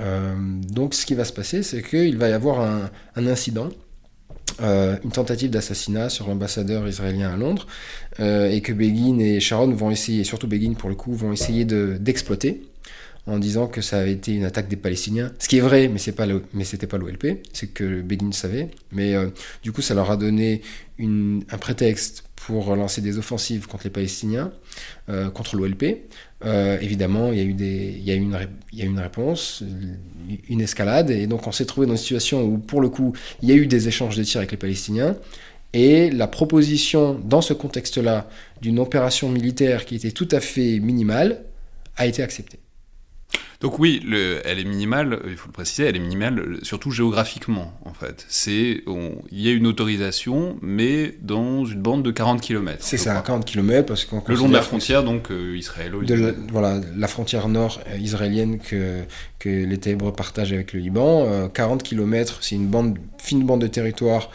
Euh, donc ce qui va se passer, c'est qu'il va y avoir un, incident, euh, une tentative d'assassinat sur l'ambassadeur israélien à Londres, et que Begin et Sharon vont essayer, surtout Begin pour le coup, vont essayer d'exploiter. en disant que ça avait été une attaque des Palestiniens, ce qui est vrai, mais c'est pas c'était pas l'OLP, c'est que Begin savait, mais du coup ça leur a donné un prétexte pour lancer des offensives contre les Palestiniens, contre l'OLP. évidemment, il y, a eu des, il, y a une, il y a une réponse, une escalade, et donc on s'est trouvé dans une situation où, pour le coup, il y a eu des échanges de tirs avec les Palestiniens. Et la proposition, dans ce contexte-là, d'une opération militaire qui était tout à fait minimale, a été acceptée. Donc oui, le, elle est minimale, il faut le préciser, elle est minimale surtout géographiquement en fait. C'est il y a une autorisation, mais dans une bande de 40 km. C'est ça, 40 km parce qu'on le long de la frontière donc euh, israélo Voilà, la frontière nord euh, israélienne que que l'État hébreu partage avec le Liban, 40 euh, km, c'est une bande fine bande de territoire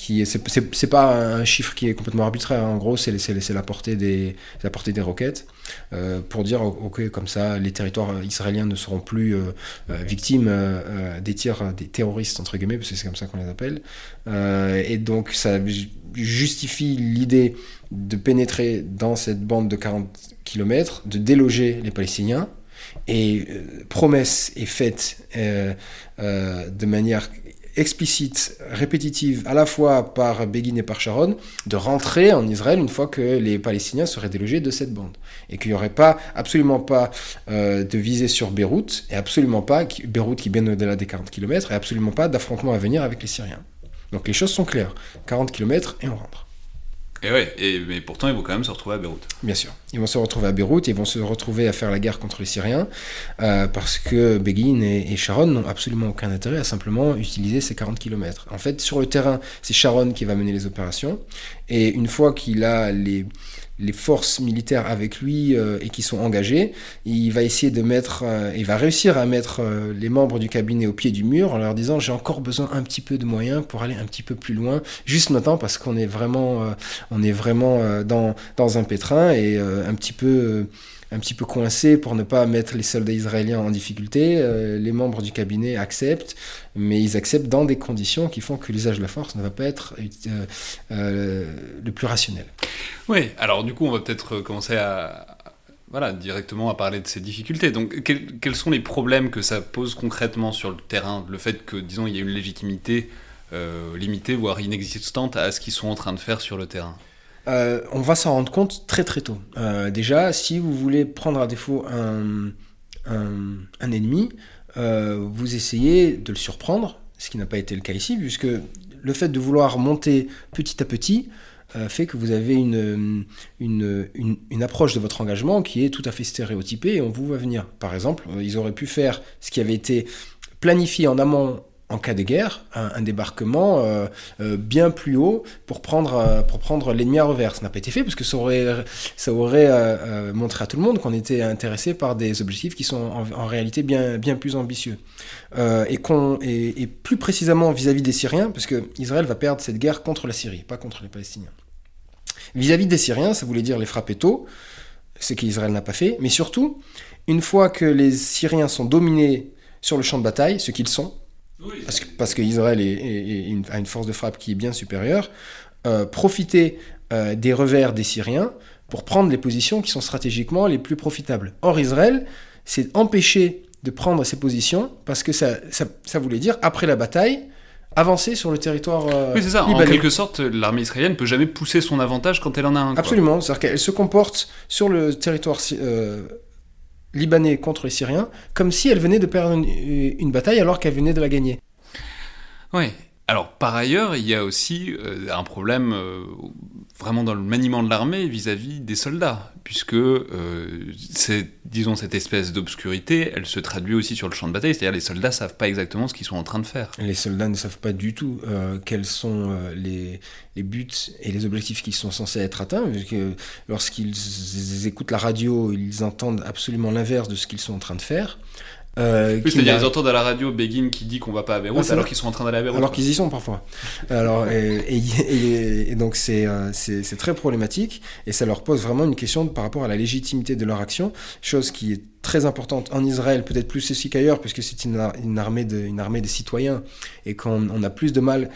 qui c'est pas un chiffre qui est complètement arbitraire. En gros, c'est la portée des la portée des roquettes euh, pour dire ok comme ça les territoires israéliens ne seront plus euh, euh, victimes des tirs des terroristes entre guillemets parce que c'est comme ça qu'on les appelle. et donc ça justifie l'idée de pénétrer dans cette bande de 40 km, de déloger les Palestiniens. Et promesse est faite de manière explicite, répétitive, à la fois par Begin et par Sharon, de rentrer en Israël une fois que les Palestiniens seraient délogés de cette bande. Et qu'il n'y aurait pas, absolument pas euh, de visée sur Beyrouth, et absolument pas, Beyrouth qui bien au-delà des 40 km, et absolument pas d'affrontement à venir avec les Syriens. Donc les choses sont claires. 40 km et on rentre. Et ouais, et, mais pourtant ils vont quand même se retrouver à Beyrouth. Bien sûr, ils vont se retrouver à Beyrouth, ils vont se retrouver à faire la guerre contre les Syriens, euh, parce que Begin et, Sharon n'ont absolument aucun intérêt à simplement utiliser ces 40 km. En fait, sur le terrain, c'est Sharon qui va mener les opérations, et une fois qu'il a les, les forces militaires avec lui euh, et qui sont engagées, il va essayer de mettre, euh, il va réussir à mettre euh, les membres du cabinet au pied du mur en leur disant j'ai encore besoin un petit peu de moyens pour aller un petit peu plus loin, juste maintenant parce qu'on est vraiment, on est vraiment dans, dans un pétrin et un petit peu un petit peu coincé pour ne pas mettre les soldats israéliens en difficulté. Euh, les membres du cabinet acceptent, mais ils acceptent dans des conditions qui font que l'usage de la force ne va pas être euh, euh, le plus rationnel. Oui, alors du coup, on va peut-être commencer à, voilà, directement à parler de ces difficultés. Donc, quels, sont les problèmes que ça pose concrètement sur le terrain? Le fait que, disons, il y a une légitimité limitée, voire inexistante à ce qu'ils sont en train de faire sur le terrain? Euh, on va s'en rendre compte très très tôt. Euh, déjà, si vous voulez prendre à défaut un, ennemi, euh, vous essayez de le surprendre, ce qui n'a pas été le cas ici, puisque le fait de vouloir monter petit à petit fait que vous avez une, une, approche de votre engagement qui est tout à fait stéréotypée et on vous va venir. Par exemple, ils auraient pu faire ce qui avait été planifié en amont en cas de guerre, un, débarquement euh, euh, bien plus haut pour prendre, euh, prendre l'ennemi à revers. Ça n'a pas été fait parce que ça aurait, ça aurait montré à tout le monde qu'on était intéressé par des objectifs qui sont en, réalité bien, bien plus ambitieux. et, qu'on, et, plus précisément vis-à-vis des Syriens, parce que Israël va perdre cette guerre contre la Syrie, pas contre les Palestiniens. Vis-à-vis des Syriens, ça voulait dire les frapper tôt, ce qu'Israël n'a pas fait, mais surtout, une fois que les Syriens sont dominés sur le champ de bataille, ce qu'ils sont, parce, que, parce qu'Israël a une force de frappe qui est bien supérieure, euh, profiter euh, des revers des Syriens pour prendre les positions qui sont stratégiquement les plus profitables. Or, Israël s'est empêché de prendre ces positions parce que ça, ça, voulait dire, après la bataille, avancer sur le territoire euh, Oui, c'est ça. En quelque sorte, l'armée israélienne ne peut jamais pousser son avantage quand elle en a un. Absolument. C'est-à-dire qu'elle se comporte sur le territoire libanais contre les Syriens, comme si elle venait de perdre une, bataille alors qu'elle venait de la gagner. Oui. Alors par ailleurs, il y a aussi euh, un problème euh, vraiment dans le maniement de l'armée vis-à-vis des soldats, puisque euh, disons cette espèce d'obscurité, elle se traduit aussi sur le champ de bataille, c'est-à-dire les soldats savent pas exactement ce qu'ils sont en train de faire. Les soldats ne savent pas du tout quels sont les, les, buts et les objectifs qui sont censés être atteints, puisque lorsqu'ils écoutent la radio, ils entendent absolument l'inverse de ce qu'ils sont en train de faire. Euh, c'est-à-dire ils entendent à la radio Begin qui dit qu'on va pas à Beyrouth ah, alors qu'ils sont en train d'aller à Beyrouth. Alors qu'ils y sont parfois. Alors, et, donc euh, c'est, c'est, très problématique et ça leur pose vraiment une question par rapport à la légitimité de leur action, chose qui est très importante en Israël, peut-être plus ici qu'ailleurs, puisque c'est une, une, armée de, une armée des citoyens et qu'on on a plus de mal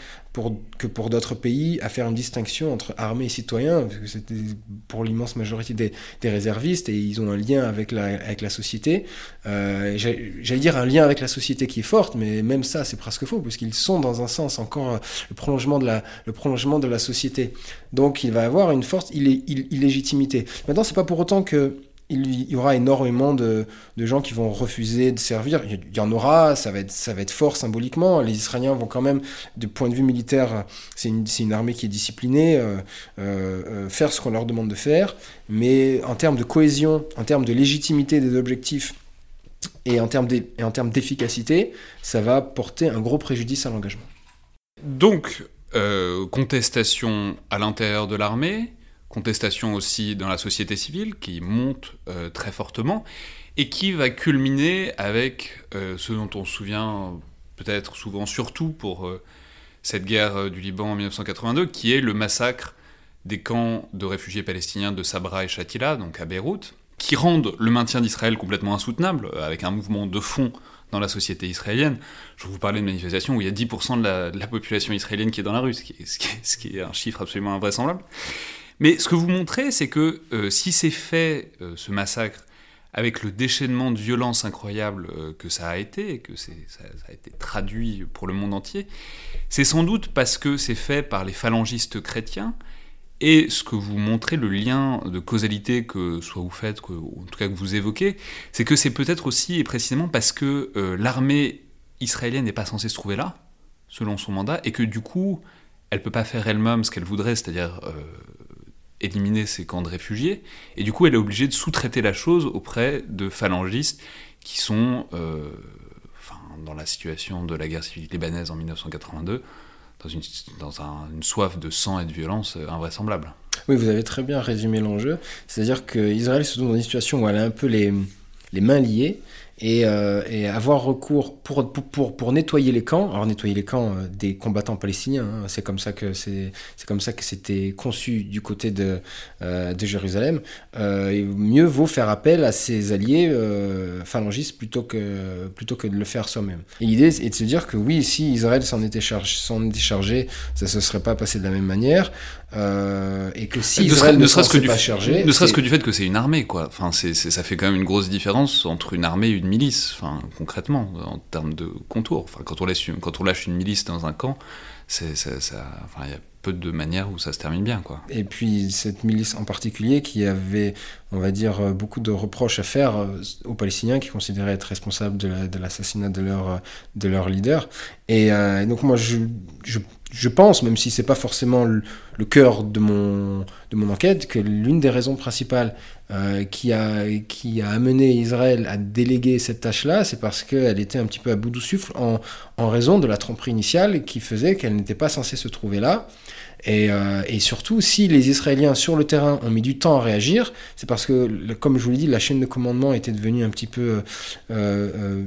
que pour d'autres pays à faire une distinction entre armée et citoyen, parce que c'était pour l'immense majorité des, des, réservistes et ils ont un lien avec la, avec la société. Euh, J'allais dire un lien avec la société qui est forte, mais même ça c'est presque faux, parce qu'ils sont dans un sens encore le prolongement de la, le prolongement de la société. Donc il va avoir une forte illégitimité. Maintenant, c'est pas pour autant que il y aura énormément de, gens qui vont refuser de servir. Il y en aura, ça va être, ça va être fort symboliquement. Les Israéliens vont quand même, du point de vue militaire, c'est une, une, armée qui est disciplinée, euh, euh, euh, faire ce qu'on leur demande de faire. Mais en termes de cohésion, en termes de légitimité des objectifs et en termes d'efficacité, ça va porter un gros préjudice à l'engagement. Donc, contestation à l'intérieur de l'armée, contestation aussi dans la société civile qui monte euh, très fortement et qui va culminer avec euh, ce dont on se souvient peut-être souvent surtout pour euh, cette guerre du Liban en 1982, qui est le massacre des camps de réfugiés palestiniens de Sabra et Shatila, donc à Beyrouth, qui rendent le maintien d'Israël complètement insoutenable, avec un mouvement de fond dans la société israélienne. Je vous parlais de manifestations où il y a 10% de la, population israélienne qui est dans la rue, ce qui est un chiffre absolument invraisemblable. Mais ce que vous montrez, c'est que euh, si c'est fait, euh, ce massacre, avec le déchaînement de violence incroyable euh, que ça a été, et que ça, a été traduit pour le monde entier, c'est sans doute parce que c'est fait par les phalangistes chrétiens, et ce que vous montrez, le lien de causalité que soit vous faites, que, en tout cas que vous évoquez, c'est que c'est peut-être aussi et précisément parce que l'armée israélienne n'est pas censée se trouver là, selon son mandat, et que du coup, elle peut pas faire elle-même ce qu'elle voudrait, c'est-à-dire éliminer ces camps de réfugiés, et du coup elle est obligée de sous-traiter la chose auprès de phalangistes qui sont, euh, enfin, dans la situation de la guerre civile libanaise en 1982, dans une, dans une soif de sang et de violence euh, invraisemblable. Oui, vous avez très bien résumé l'enjeu, c'est-à-dire qu'Israël se trouve dans une situation où elle a un peu les, les mains liées, euh, et, avoir recours pour, pour, pour, nettoyer les camps, alors nettoyer les camps euh, des combattants palestiniens, hein, c'est comme ça que c'est comme ça que c'était conçu du côté de, euh, de Jérusalem. mieux vaut faire appel à ses alliés phalangistes plutôt que plutôt que de le faire soi-même. Et l'idée est de se dire que oui, si Israël s'en était chargé, s'en était chargé, ça se serait pas passé de la même manière. Euh, et que si Israël ne, serait-ce que du, pas chargé, ne serait-ce que du fait que c'est une armée, quoi. Enfin, c'est, ça fait quand même une grosse différence entre une armée et une milice, enfin, concrètement, en termes de contour. Enfin, quand on, laisse, quand on lâche une milice dans un camp, c'est, enfin, il y a peu de manières où ça se termine bien, quoi. Et puis cette milice en particulier qui avait, on va dire, beaucoup de reproches à faire euh, aux Palestiniens qui considéraient être responsables de, l'assassinat de leur, de leur leader. Et, euh, donc moi, je, je pense, même si c'est pas forcément le, cœur de mon, de mon enquête, que l'une des raisons principales euh, qui, a, amené Israël à déléguer cette tâche-là, c'est parce qu'elle était un petit peu à bout de souffle en, raison de la tromperie initiale qui faisait qu'elle n'était pas censée se trouver là. Et, euh, et, surtout, si les Israéliens sur le terrain ont mis du temps à réagir, c'est parce que, comme je vous l'ai dit, la chaîne de commandement était devenue un petit peu... Euh,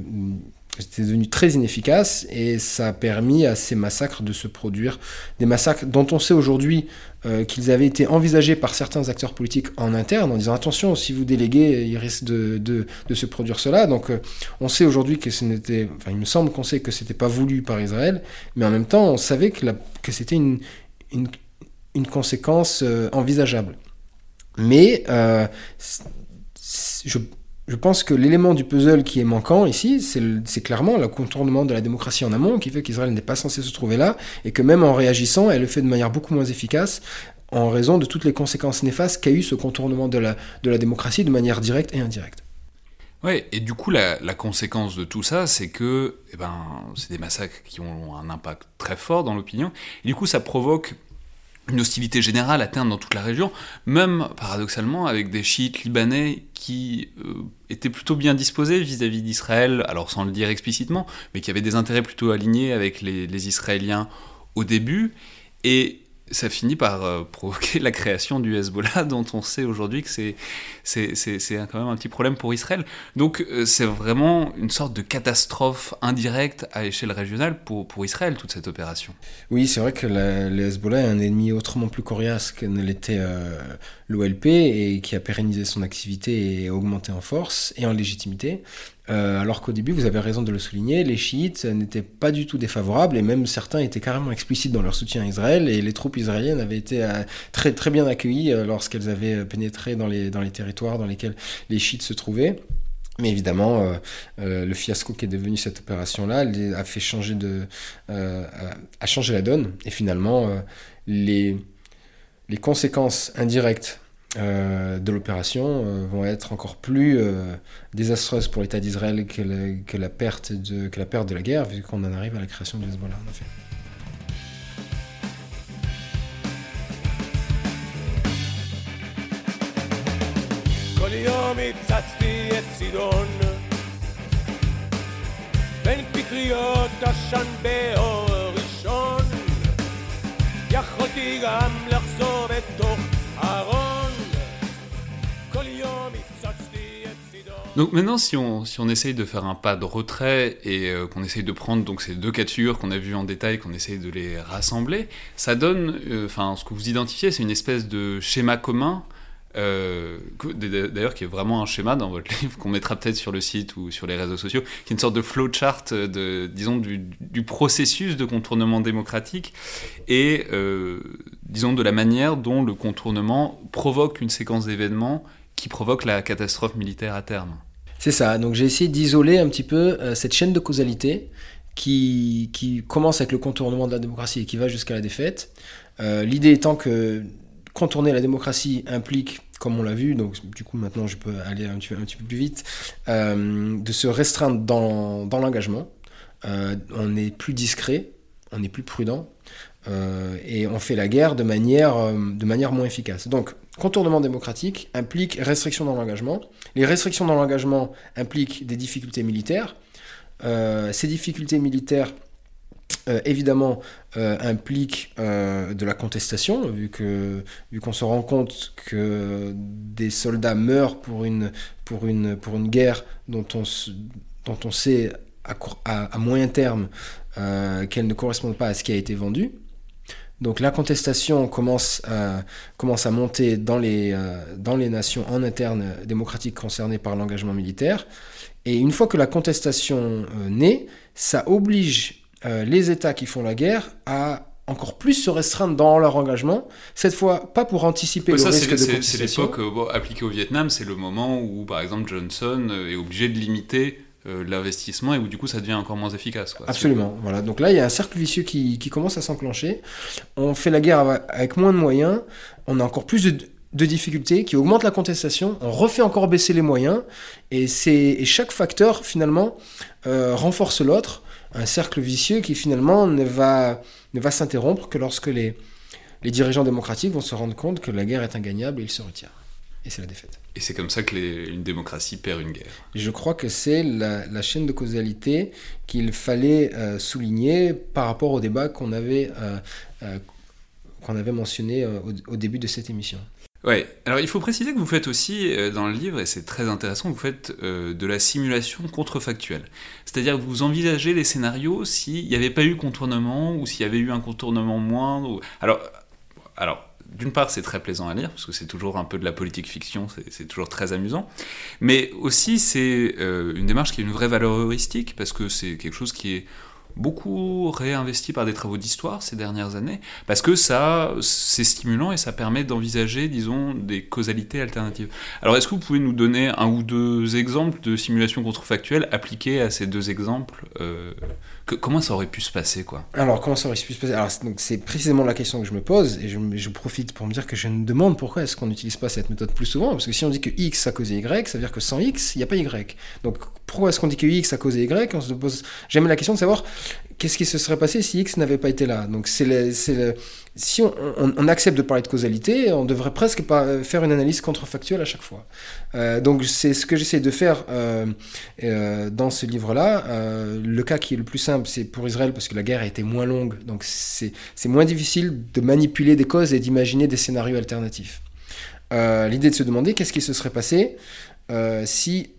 c'était devenu très inefficace et ça a permis à ces massacres de se produire. Des massacres dont on sait aujourd'hui euh, qu'ils avaient été envisagés par certains acteurs politiques en interne en disant attention, si vous déléguez, il risque de, de, de se produire cela. Donc euh, on sait aujourd'hui que ce n'était, enfin il me semble qu'on sait que ce n'était pas voulu par Israël, mais en même temps on savait que, que c'était une, une, une, conséquence euh, envisageable. Mais je, je pense que l'élément du puzzle qui est manquant ici, c'est clairement le contournement de la démocratie en amont qui fait qu'Israël n'est pas censé se trouver là et que même en réagissant, elle le fait de manière beaucoup moins efficace en raison de toutes les conséquences néfastes qu'a eu ce contournement de la, démocratie de manière directe et indirecte. Ouais, et du coup, la, conséquence de tout ça, c'est que eh ben, c'est des massacres qui ont un impact très fort dans l'opinion. Et du coup, ça provoque une hostilité générale atteinte dans toute la région, même paradoxalement avec des chiites libanais qui euh, étaient plutôt bien disposés vis-à-vis d'Israël, alors sans le dire explicitement, mais qui avaient des intérêts plutôt alignés avec les, les Israéliens au début, et ça finit par euh, provoquer la création du Hezbollah, <laughs> dont on sait aujourd'hui que c'est, quand même un petit problème pour Israël. Donc euh, c'est vraiment une sorte de catastrophe indirecte à échelle régionale pour, pour Israël, toute cette opération. Oui, c'est vrai que le Hezbollah est un ennemi autrement plus coriace que ne l'était euh, l'OLP et qui a pérennisé son activité et augmenté en force et en légitimité. Alors qu'au début, vous avez raison de le souligner, les chiites n'étaient pas du tout défavorables et même certains étaient carrément explicites dans leur soutien à Israël et les troupes israéliennes avaient été très, très bien accueillies lorsqu'elles avaient pénétré dans les, dans les territoires dans lesquels les chiites se trouvaient. Mais évidemment, euh, euh, le fiasco qui est devenu cette opération-là a fait changer de, euh, a changé la donne. Et finalement, les, les conséquences indirectes de l'opération vont être encore plus désastreuses pour l'État d'Israël que, que, la perte de, que la perte de la guerre, vu qu'on en arrive à la création du Hezbollah, en effet. Donc maintenant, si on, si on essaye de faire un pas de retrait et euh, qu'on essaye de prendre donc ces deux cas qu'on a vus en détail, qu'on essaye de les rassembler, ça donne, euh, enfin, ce que vous identifiez, c'est une espèce de schéma commun euh, d'ailleurs qui est vraiment un schéma dans votre <laughs> livre qu'on mettra peut-être sur le site ou sur les réseaux sociaux, qui est une sorte de flowchart de, disons, du, processus de contournement démocratique et, disons, de la manière dont le contournement provoque une séquence d'événements qui provoque la catastrophe militaire à terme. C'est ça, donc j'ai essayé d'isoler un petit peu euh, cette chaîne de causalité qui, qui, commence avec le contournement de la démocratie et qui va jusqu'à la défaite. L'idée étant que contourner la démocratie implique, comme on l'a vu, donc du coup maintenant je peux aller un petit, peu plus vite, euh, de se restreindre dans, dans l'engagement. Euh, on est plus discret, on est plus prudent, euh, et on fait la guerre de manière, de manière moins efficace. Donc, contournement démocratique implique restriction dans l'engagement. Les restrictions dans l'engagement impliquent des difficultés militaires. ces difficultés militaires euh, évidemment euh, implique euh, de la contestation, vu qu'on se rend compte que des soldats meurent pour une, pour une, pour une guerre dont on, dont on sait à, à, moyen terme qu'elle ne correspond pas à ce qui a été vendu. Donc la contestation commence à, commence à monter dans les, dans les nations en interne démocratiques concernées par l'engagement militaire. Et une fois que la contestation naît, ça oblige euh, les États qui font la guerre à encore plus se restreindre dans leur engagement, cette fois pas pour anticiper le risque de contestation. C'est l'époque euh, appliquée au Vietnam, c'est le moment où par exemple Johnson euh, est obligé de limiter l'investissement et où du coup ça devient encore moins efficace. Absolument, voilà. Donc là il y a un cercle vicieux qui, commence à s'enclencher. On fait la guerre avec moins de moyens, on a encore plus de, difficultés qui augmentent la contestation, on refait encore baisser les moyens et, et chaque facteur finalement renforce l'autre un cercle vicieux qui finalement ne va, ne va s'interrompre que lorsque les, les dirigeants démocratiques vont se rendre compte que la guerre est ingagnable et ils se retirent. Et c'est la défaite. Et c'est comme ça que une démocratie perd une guerre. Je crois que c'est la, chaîne de causalité qu'il fallait euh, souligner par rapport au débat qu'on avait, euh, euh, qu'on avait mentionné au, début de cette émission. Ouais, alors il faut préciser que vous faites aussi euh, dans le livre, et c'est très intéressant, vous faites euh, de la simulation contrefactuelle. C'est-à-dire que vous envisagez les scénarios s'il n'y avait pas eu contournement ou s'il y avait eu un contournement moindre. Alors, alors d'une part, c'est très plaisant à lire, parce que c'est toujours un peu de la politique fiction, c'est toujours très amusant. Mais aussi, c'est euh, une démarche qui a une vraie valeur heuristique, parce que c'est quelque chose qui est beaucoup réinvesti par des travaux d'histoire ces dernières années, parce que ça, c'est stimulant et ça permet d'envisager, disons, des causalités alternatives. Alors, est-ce que vous pouvez nous donner un ou deux exemples de simulations contrefactuelles appliquées à ces deux exemples euh, comment ça aurait pu se passer, quoi? Alors, comment ça aurait pu se passer? C'est précisément la question que je me pose, et je, profite pour me dire que je me demande pourquoi est-ce qu'on n'utilise pas cette méthode plus souvent, parce que si on dit que X a causé Y, ça veut dire que sans X, il n'y a pas Y. Donc, pourquoi est-ce qu'on dit que X a causé Y On se pose jamais la question de savoir qu'est-ce qui se serait passé si X n'avait pas été là. Donc, le, si on, accepte de parler de causalité, on devrait presque pas faire une analyse contrefactuelle à chaque fois. Euh, donc c'est ce que j'essaie de faire euh, euh, dans ce livre-là. le cas qui est le plus simple, c'est pour Israël parce que la guerre a été moins longue, donc c'est moins difficile de manipuler des causes et d'imaginer des scénarios alternatifs. L'idée de se demander qu'est-ce qui se serait passé si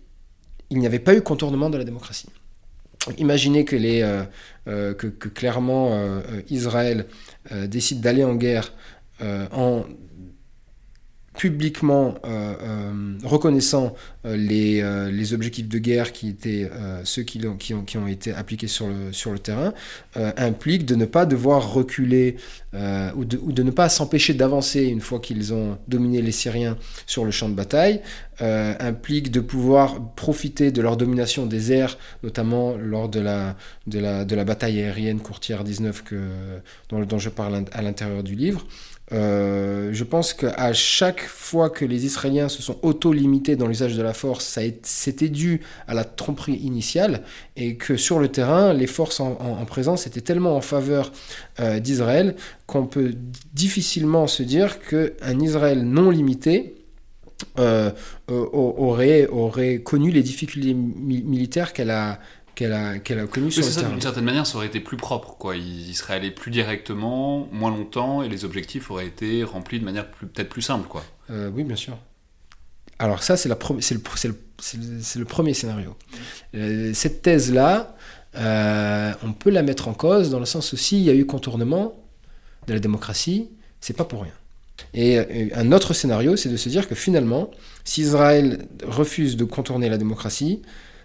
il n'y avait pas eu contournement de la démocratie. Imaginez que, que, que, clairement Israël décide d'aller en guerre en publiquement reconnaissant les, les, objectifs de guerre qui étaient ceux qui ont, qui, ont, qui ont, été appliqués sur le, sur le terrain, implique de ne pas devoir reculer ou de, ou, de, ne pas s'empêcher d'avancer une fois qu'ils ont dominé les Syriens sur le champ de bataille, implique de pouvoir profiter de leur domination des airs, notamment lors de la, de la, de la bataille aérienne courtière 19 que, dont, dont je parle à l'intérieur du livre. Euh, je pense qu'à chaque fois que les Israéliens se sont auto-limités dans l'usage de la force, c'était dû à la tromperie initiale et que sur le terrain, les forces en, présence étaient tellement en faveur euh, d'Israël qu'on peut difficilement se dire qu'un Israël non limité euh, aurait, aurait connu les difficultés militaires qu'elle a, qu'elle a, qu'elle a connu sur le ça, D'une certaine manière, ça aurait été plus propre. Quoi. Il, serait allé plus directement, moins longtemps, et les objectifs auraient été remplis de manière peut-être plus simple. Quoi. Euh, oui, bien sûr. Alors ça, c'est, la c'est, le, c'est, le, c'est le, premier scénario. Euh, cette thèse-là, euh, on peut la mettre en cause dans le sens où s'il y a eu contournement de la démocratie, c'est pas pour rien. Et un autre scénario, c'est de se dire que finalement, si Israël refuse de contourner la démocratie,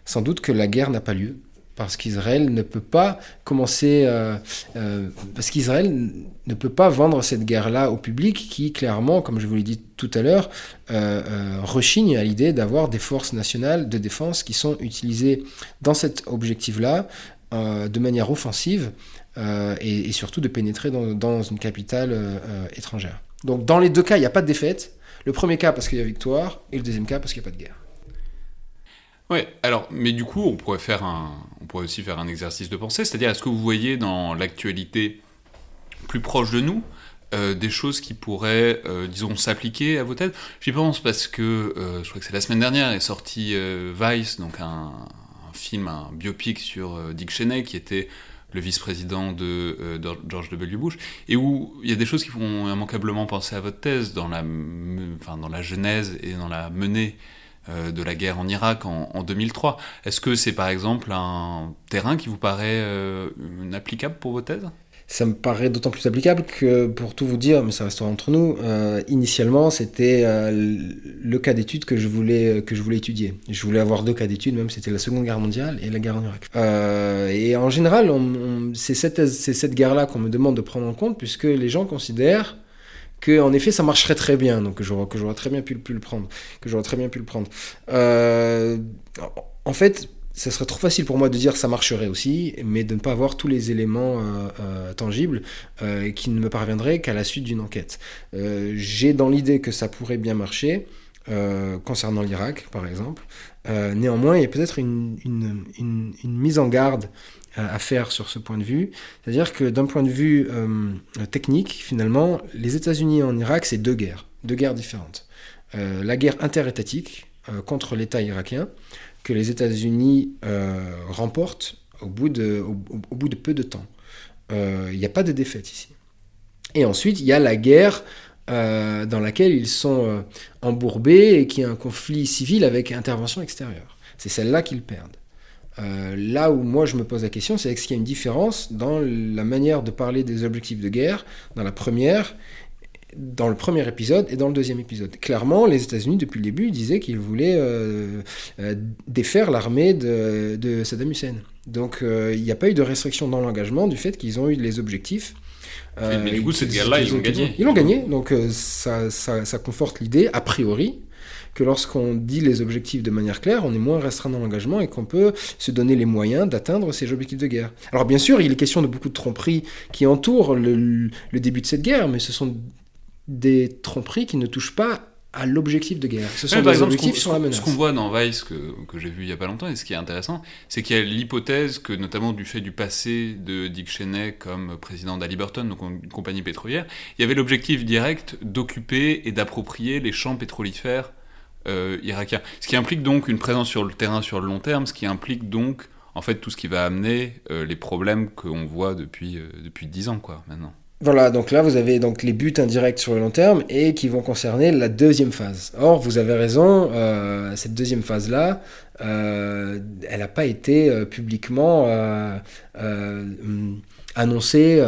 sans doute que la guerre n'a pas lieu. Parce qu'Israël ne peut pas commencer, euh, euh, parce qu'Israël ne peut pas vendre cette guerre-là au public qui, clairement, comme je vous l'ai dit tout à l'heure, euh, rechigne à l'idée d'avoir des forces nationales de défense qui sont utilisées dans cet objectif-là de manière offensive et, surtout de pénétrer dans, dans une capitale étrangère. Donc dans les deux cas, il n'y a pas de défaite. Le premier cas parce qu'il y a victoire et le deuxième cas parce qu'il n'y a pas de guerre. Ouais, alors, mais du coup, on pourrait, faire un, on pourrait aussi faire un exercice de pensée, c'est-à-dire, est-ce que vous voyez dans l'actualité plus proche de nous euh, des choses qui pourraient, euh, disons, s'appliquer à vos têtes? J'y pense parce que, euh, je crois que c'est la semaine dernière, est sorti Vice, donc un, film, un biopic sur Dick Cheney, qui était le vice-président de, George W. Bush, et où il y a des choses qui font immanquablement penser à votre thèse dans la, enfin, dans la genèse et dans la menée de la guerre en Irak en, 2003. Est-ce que c'est par exemple un terrain qui vous paraît euh, applicable pour vos thèses? Ça me paraît d'autant plus applicable que, pour tout vous dire, mais ça restera entre nous, euh, initialement, c'était le cas d'étude que, je voulais, que je voulais étudier. Je voulais avoir deux cas d'étude, même c'était la Seconde Guerre mondiale et la guerre en Irak. et en général, c'est cette guerre-là qu'on me demande de prendre en compte, puisque les gens considèrent que en effet ça marcherait très bien, donc que j'aurais, que très bien pu, le prendre, que j'aurais très bien pu le prendre. Euh, en fait, ça serait trop facile pour moi de dire ça marcherait aussi, mais de ne pas avoir tous les éléments euh, euh, tangibles qui ne me parviendraient qu'à la suite d'une enquête. j'ai dans l'idée que ça pourrait bien marcher. concernant l'Irak, par exemple. néanmoins, il y a peut-être une, mise en garde à faire sur ce point de vue. C'est-à-dire que d'un point de vue euh, technique, finalement, les États-Unis en Irak, c'est deux guerres, deux guerres différentes. Euh, la guerre interétatique euh, contre l'État irakien, que les États-Unis remportent au, bout de peu de temps. Il n'y a pas de défaite ici. Et ensuite, il y a la guerre dans laquelle ils sont embourbés et qui est un conflit civil avec intervention extérieure. C'est celle-là qu'ils perdent. Euh, là où moi je me pose la question, c'est est-ce qu'il y a une différence dans la manière de parler des objectifs de guerre dans la première, dans le premier épisode et dans le deuxième épisode. Clairement, les États-Unis depuis le début disaient qu'ils voulaient euh, euh, défaire l'armée de, Saddam Hussein. Donc il n'y a pas eu de restriction dans l'engagement du fait qu'ils ont eu les objectifs. mais du coup, cette guerre-là, ils, ont gagné. Ils l'ont gagné, donc ça, ça conforte l'idée, a priori, que lorsqu'on dit les objectifs de manière claire, on est moins restreint dans l'engagement et qu'on peut se donner les moyens d'atteindre ces objectifs de guerre. Alors bien sûr, il est question de beaucoup de tromperies qui entourent le, début de cette guerre, mais ce sont des tromperies qui ne touchent pas à l'objectif de guerre. Ce sont des objectifs sur la menace. Ce qu'on voit dans Vice, que, que j'ai vu il n'y a pas longtemps, et ce qui est intéressant, c'est qu'il y a l'hypothèse que, notamment du fait du passé de Dick Cheney comme président d'Aliburton, donc une compagnie pétrolière, il y avait l'objectif direct d'occuper et d'approprier les champs pétrolifères euh, irakien. Ce qui implique donc une présence sur le terrain sur le long terme, ce qui implique donc en fait tout ce qui va amener euh, les problèmes qu'on voit depuis, euh, depuis 10 ans quoi, maintenant. Voilà, donc là vous avez donc les buts indirects sur le long terme et qui vont concerner la deuxième phase. Or, vous avez raison, cette deuxième phase-là, elle n'a pas été publiquement annoncée,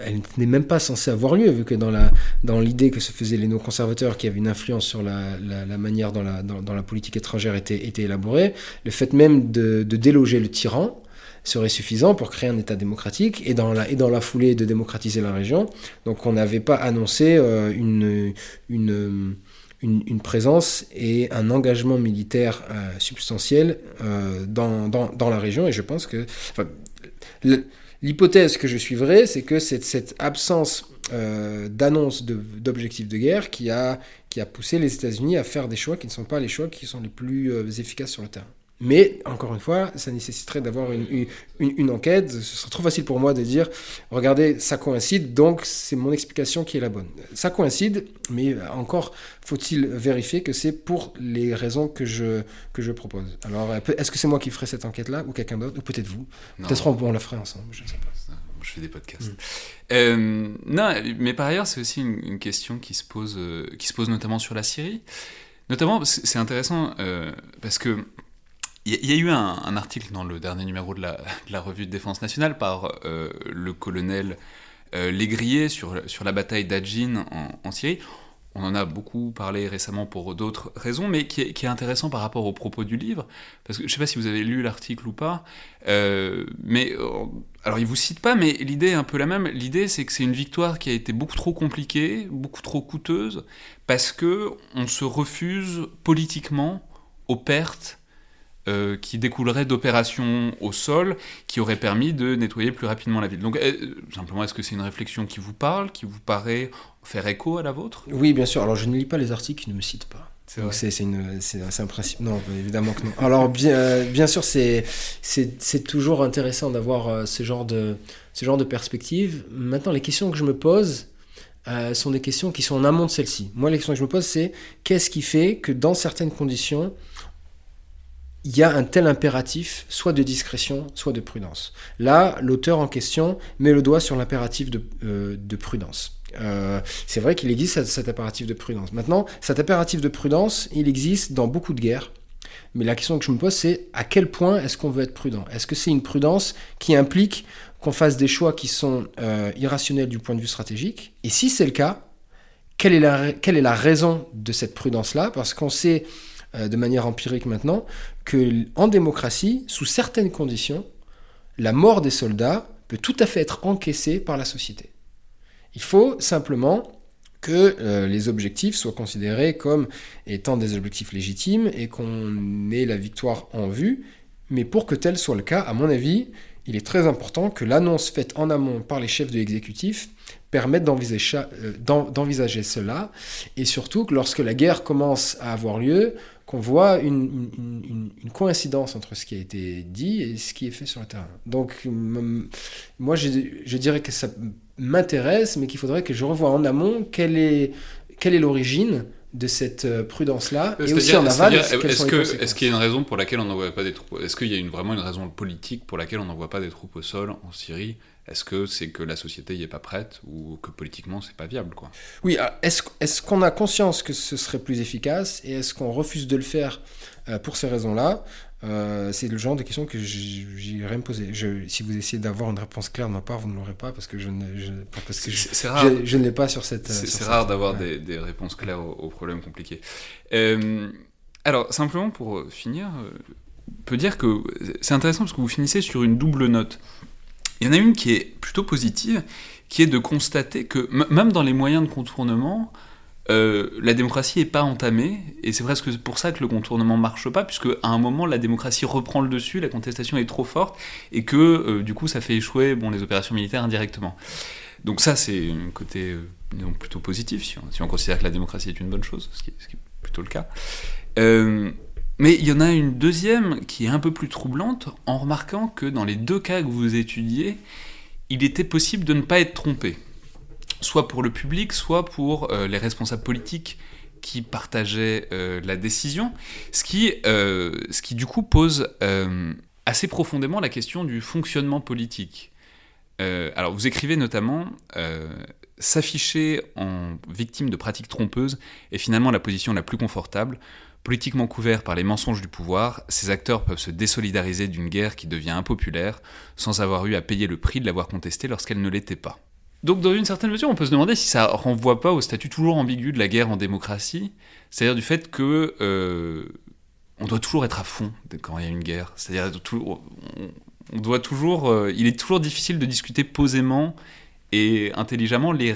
elle n'est même pas censée avoir lieu, vu que dans, la, dans l'idée que se faisaient les néoconservateurs, qui avaient une influence sur la, la, manière dont la, dans, la politique étrangère était, était élaborée, le fait même de, déloger le tyran, serait suffisant pour créer un État démocratique et dans la, et dans la foulée de démocratiser la région. Donc on n'avait pas annoncé euh, une, une, une, présence et un engagement militaire euh, substantiel euh, dans, dans, dans, la région. Et je pense que... L'hypothèse que je suivrai, c'est que c'est cette absence d'annonce d'objectifs de, guerre qui a, qui a poussé les États-Unis à faire des choix qui ne sont pas les choix qui sont les plus efficaces sur le terrain. Mais, encore une fois, ça nécessiterait d'avoir une, une, enquête. Ce serait trop facile pour moi de dire, regardez, ça coïncide, donc c'est mon explication qui est la bonne. Ça coïncide, mais encore faut-il vérifier que c'est pour les raisons que je, que je propose. Alors, est-ce que c'est moi qui ferai cette enquête-là, ou quelqu'un d'autre, ou peut-être vous? Peut-être on, la ferait ensemble, je ne sais pas. Je fais des podcasts. Mm. Euh, non, mais par ailleurs, c'est aussi une, question qui se, pose, euh, qui se pose notamment sur la Syrie. Notamment, c'est intéressant euh, parce que il y, a eu un, article dans le dernier numéro de la, revue de défense nationale par euh, le colonel euh, Légrier sur, la bataille d'Adjin en, Syrie. On en a beaucoup parlé récemment pour d'autres raisons, mais qui est, intéressant par rapport aux propos du livre, parce que je ne sais pas si vous avez lu l'article ou pas, euh, mais alors il vous cite pas, mais l'idée est un peu la même. L'idée c'est que c'est une victoire qui a été beaucoup trop compliquée, beaucoup trop coûteuse, parce que on se refuse politiquement aux pertes euh, qui découlerait d'opérations au sol qui auraient permis de nettoyer plus rapidement la ville. Donc, euh, simplement, est-ce que c'est une réflexion qui vous parle, qui vous paraît faire écho à la vôtre? Oui, bien sûr. Alors, je ne lis pas les articles qui ne me citent pas. C'est un principe. Non, évidemment que non. Alors, bien, euh, bien sûr, c'est toujours intéressant d'avoir ce, genre de, ce genre de perspective. Maintenant, les questions que je me pose, sont des questions qui sont en amont de celle-ci. Moi, les questions que je me pose, c'est qu'est-ce qui fait que dans certaines conditions, il y a un tel impératif, soit de discrétion, soit de prudence. Là, l'auteur en question met le doigt sur l'impératif de, euh, prudence. Euh, c'est vrai qu'il existe cet, impératif de prudence. Maintenant, cet impératif de prudence, il existe dans beaucoup de guerres. Mais la question que je me pose, c'est à quel point est-ce qu'on veut être prudent? Est-ce que c'est une prudence qui implique qu'on fasse des choix qui sont euh, irrationnels du point de vue stratégique? Et si c'est le cas, quelle est la, raison de cette prudence-là? Parce qu'on sait de manière empirique maintenant, que en démocratie, sous certaines conditions, la mort des soldats peut tout à fait être encaissée par la société. Il faut simplement que euh, les objectifs soient considérés comme étant des objectifs légitimes et qu'on ait la victoire en vue. Mais pour que tel soit le cas, à mon avis, il est très important que l'annonce faite en amont par les chefs de l'exécutif permette euh, d'envisager cela, et surtout que lorsque la guerre commence à avoir lieu, qu'on voit une, coïncidence entre ce qui a été dit et ce qui est fait sur le terrain. Donc, moi, je, dirais que ça m'intéresse, mais qu'il faudrait que je revoie en amont quelle est quelle est l'origine de cette euh, prudence-là et aussi en aval. Est-ce qu'il y a une raison pour laquelle on n'envoie pas des troupes Est-ce qu'il y a une, vraiment une raison politique pour laquelle on n'envoie pas des troupes au sol en Syrie est-ce que c'est que la société n'y est pas prête ou que politiquement c'est pas viable quoi? Oui, ah, est-ce qu'on a conscience que ce serait plus efficace et est-ce qu'on refuse de le faire euh, pour ces raisons-là? Euh, C'est le genre de questions que j'irais me poser. si vous essayez d'avoir une réponse claire de ma part, vous ne l'aurez pas parce que je ne, parce que je, ne l'ai pas sur cette. C'est rare d'avoir des, des, réponses claires aux, problèmes compliqués. Euh, alors simplement pour finir, on peut dire que c'est intéressant parce que vous finissez sur une double note. Il y en a une qui est plutôt positive, qui est de constater que même dans les moyens de contournement, euh, la démocratie n'est pas entamée, et c'est presque pour ça que le contournement marche pas, puisque à un moment la démocratie reprend le dessus, la contestation est trop forte, et que euh, du coup ça fait échouer bon, les opérations militaires indirectement. Donc ça c'est un côté euh, plutôt positif, si on, considère que la démocratie est une bonne chose, ce qui est, plutôt le cas. Mais il y en a une deuxième qui est un peu plus troublante en remarquant que dans les deux cas que vous étudiez, il était possible de ne pas être trompé. Soit pour le public, soit pour euh, les responsables politiques qui partageaient euh, la décision, ce qui, euh, ce qui du coup pose assez profondément la question du fonctionnement politique. alors vous écrivez notamment s'afficher en victime de pratiques trompeuses est finalement la position la plus confortable Politiquement couverts par les mensonges du pouvoir, ces acteurs peuvent se désolidariser d'une guerre qui devient impopulaire sans avoir eu à payer le prix de l'avoir contestée lorsqu'elle ne l'était pas. Donc dans une certaine mesure, on peut se demander si ça renvoie pas au statut toujours ambigu de la guerre en démocratie, c'est-à-dire du fait que euh, on doit toujours être à fond quand il y a une guerre. C'est-à-dire on doit toujours, euh, il est toujours difficile de discuter posément et intelligemment les,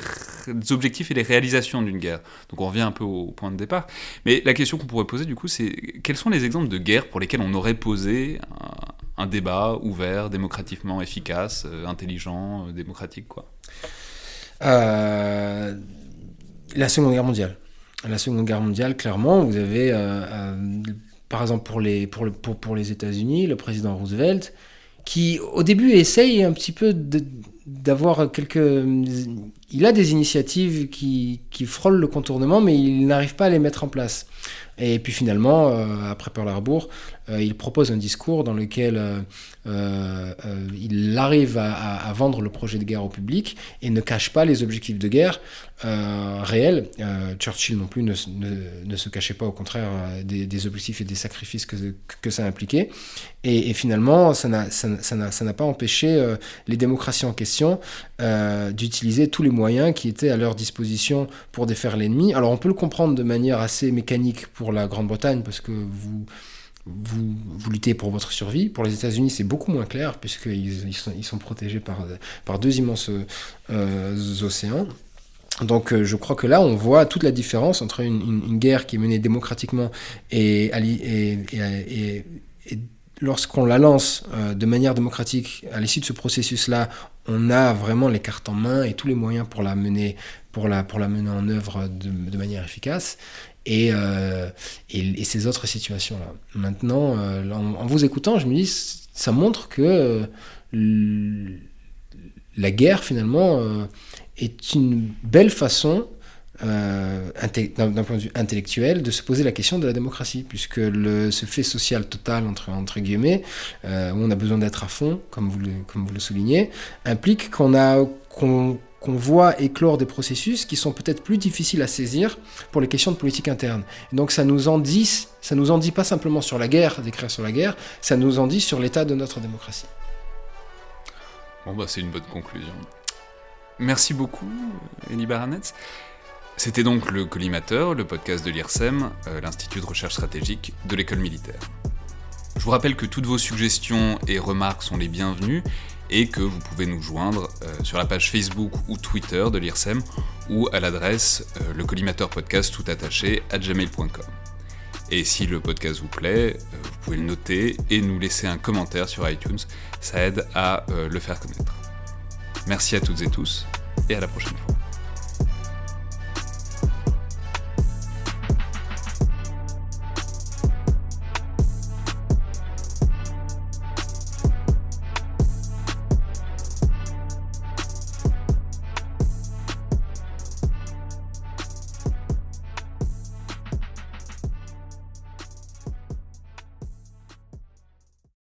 objectifs et les réalisations d'une guerre. Donc on revient un peu au point de départ. Mais la question qu'on pourrait poser du coup, c'est quels sont les exemples de guerres pour lesquelles on aurait posé un, débat ouvert, démocratiquement efficace, euh, intelligent, euh, démocratique quoi? Euh, La Seconde Guerre mondiale. La Seconde Guerre mondiale, clairement, vous avez, par exemple pour les, pour, pour, pour les États-Unis, le président Roosevelt, qui au début essaye un petit peu de d'avoir quelques... Il a des initiatives qui, qui, frôlent le contournement, mais il n'arrive pas à les mettre en place. Et puis finalement, euh, après Pearl Harbor, euh, il propose un discours dans lequel euh, il arrive à, vendre le projet de guerre au public et ne cache pas les objectifs de guerre réels. Churchill non plus ne, ne, se cachait pas, au contraire, des, objectifs et des sacrifices que, que ça impliquait. Et, finalement, ça n'a pas empêché les démocraties en question d'utiliser tous les moyens qui étaient à leur disposition pour défaire l'ennemi. Alors on peut le comprendre de manière assez mécanique pour la Grande-Bretagne, parce que vous, vous, luttez pour votre survie. Pour les États-Unis, c'est beaucoup moins clair, puisqu'ils ils sont, protégés par, par deux immenses euh, océans. Donc euh, je crois que là, on voit toute la différence entre une, guerre qui est menée démocratiquement et, lorsqu'on la lance euh, de manière démocratique, à l'issue de ce processus-là, on a vraiment les cartes en main et tous les moyens pour la mener, pour la, pour la mener en œuvre de, manière efficace et, euh, et, ces autres situations-là. Maintenant, euh, en, vous écoutant, je me dis, ça montre que euh, la guerre, finalement, est une belle façon, d'un point de vue intellectuel, de se poser la question de la démocratie, puisque ce fait social total, entre, guillemets, où on a besoin d'être à fond, comme vous le, soulignez, implique qu'on voit éclore des processus qui sont peut-être plus difficiles à saisir pour les questions de politique interne. donc ça nous en dit, ça nous en dit pas simplement sur la guerre, d'écrire sur la guerre, ça nous en dit sur l'état de notre démocratie. Bon bah c'est une bonne conclusion. Merci beaucoup, Elie Baranetz. C'était donc le Collimateur, le podcast de l'IRSEM, euh, l'Institut de recherche stratégique de l'école militaire. Je vous rappelle que toutes vos suggestions et remarques sont les bienvenues et que vous pouvez nous joindre euh, sur la page Facebook ou Twitter de l'IRSEM ou à l'adresse euh, le collimateur podcast tout attaché à gmail.com. Et si le podcast vous plaît, vous pouvez le noter et nous laisser un commentaire sur iTunes, ça aide à le faire connaître. Merci à toutes et tous et à la prochaine fois.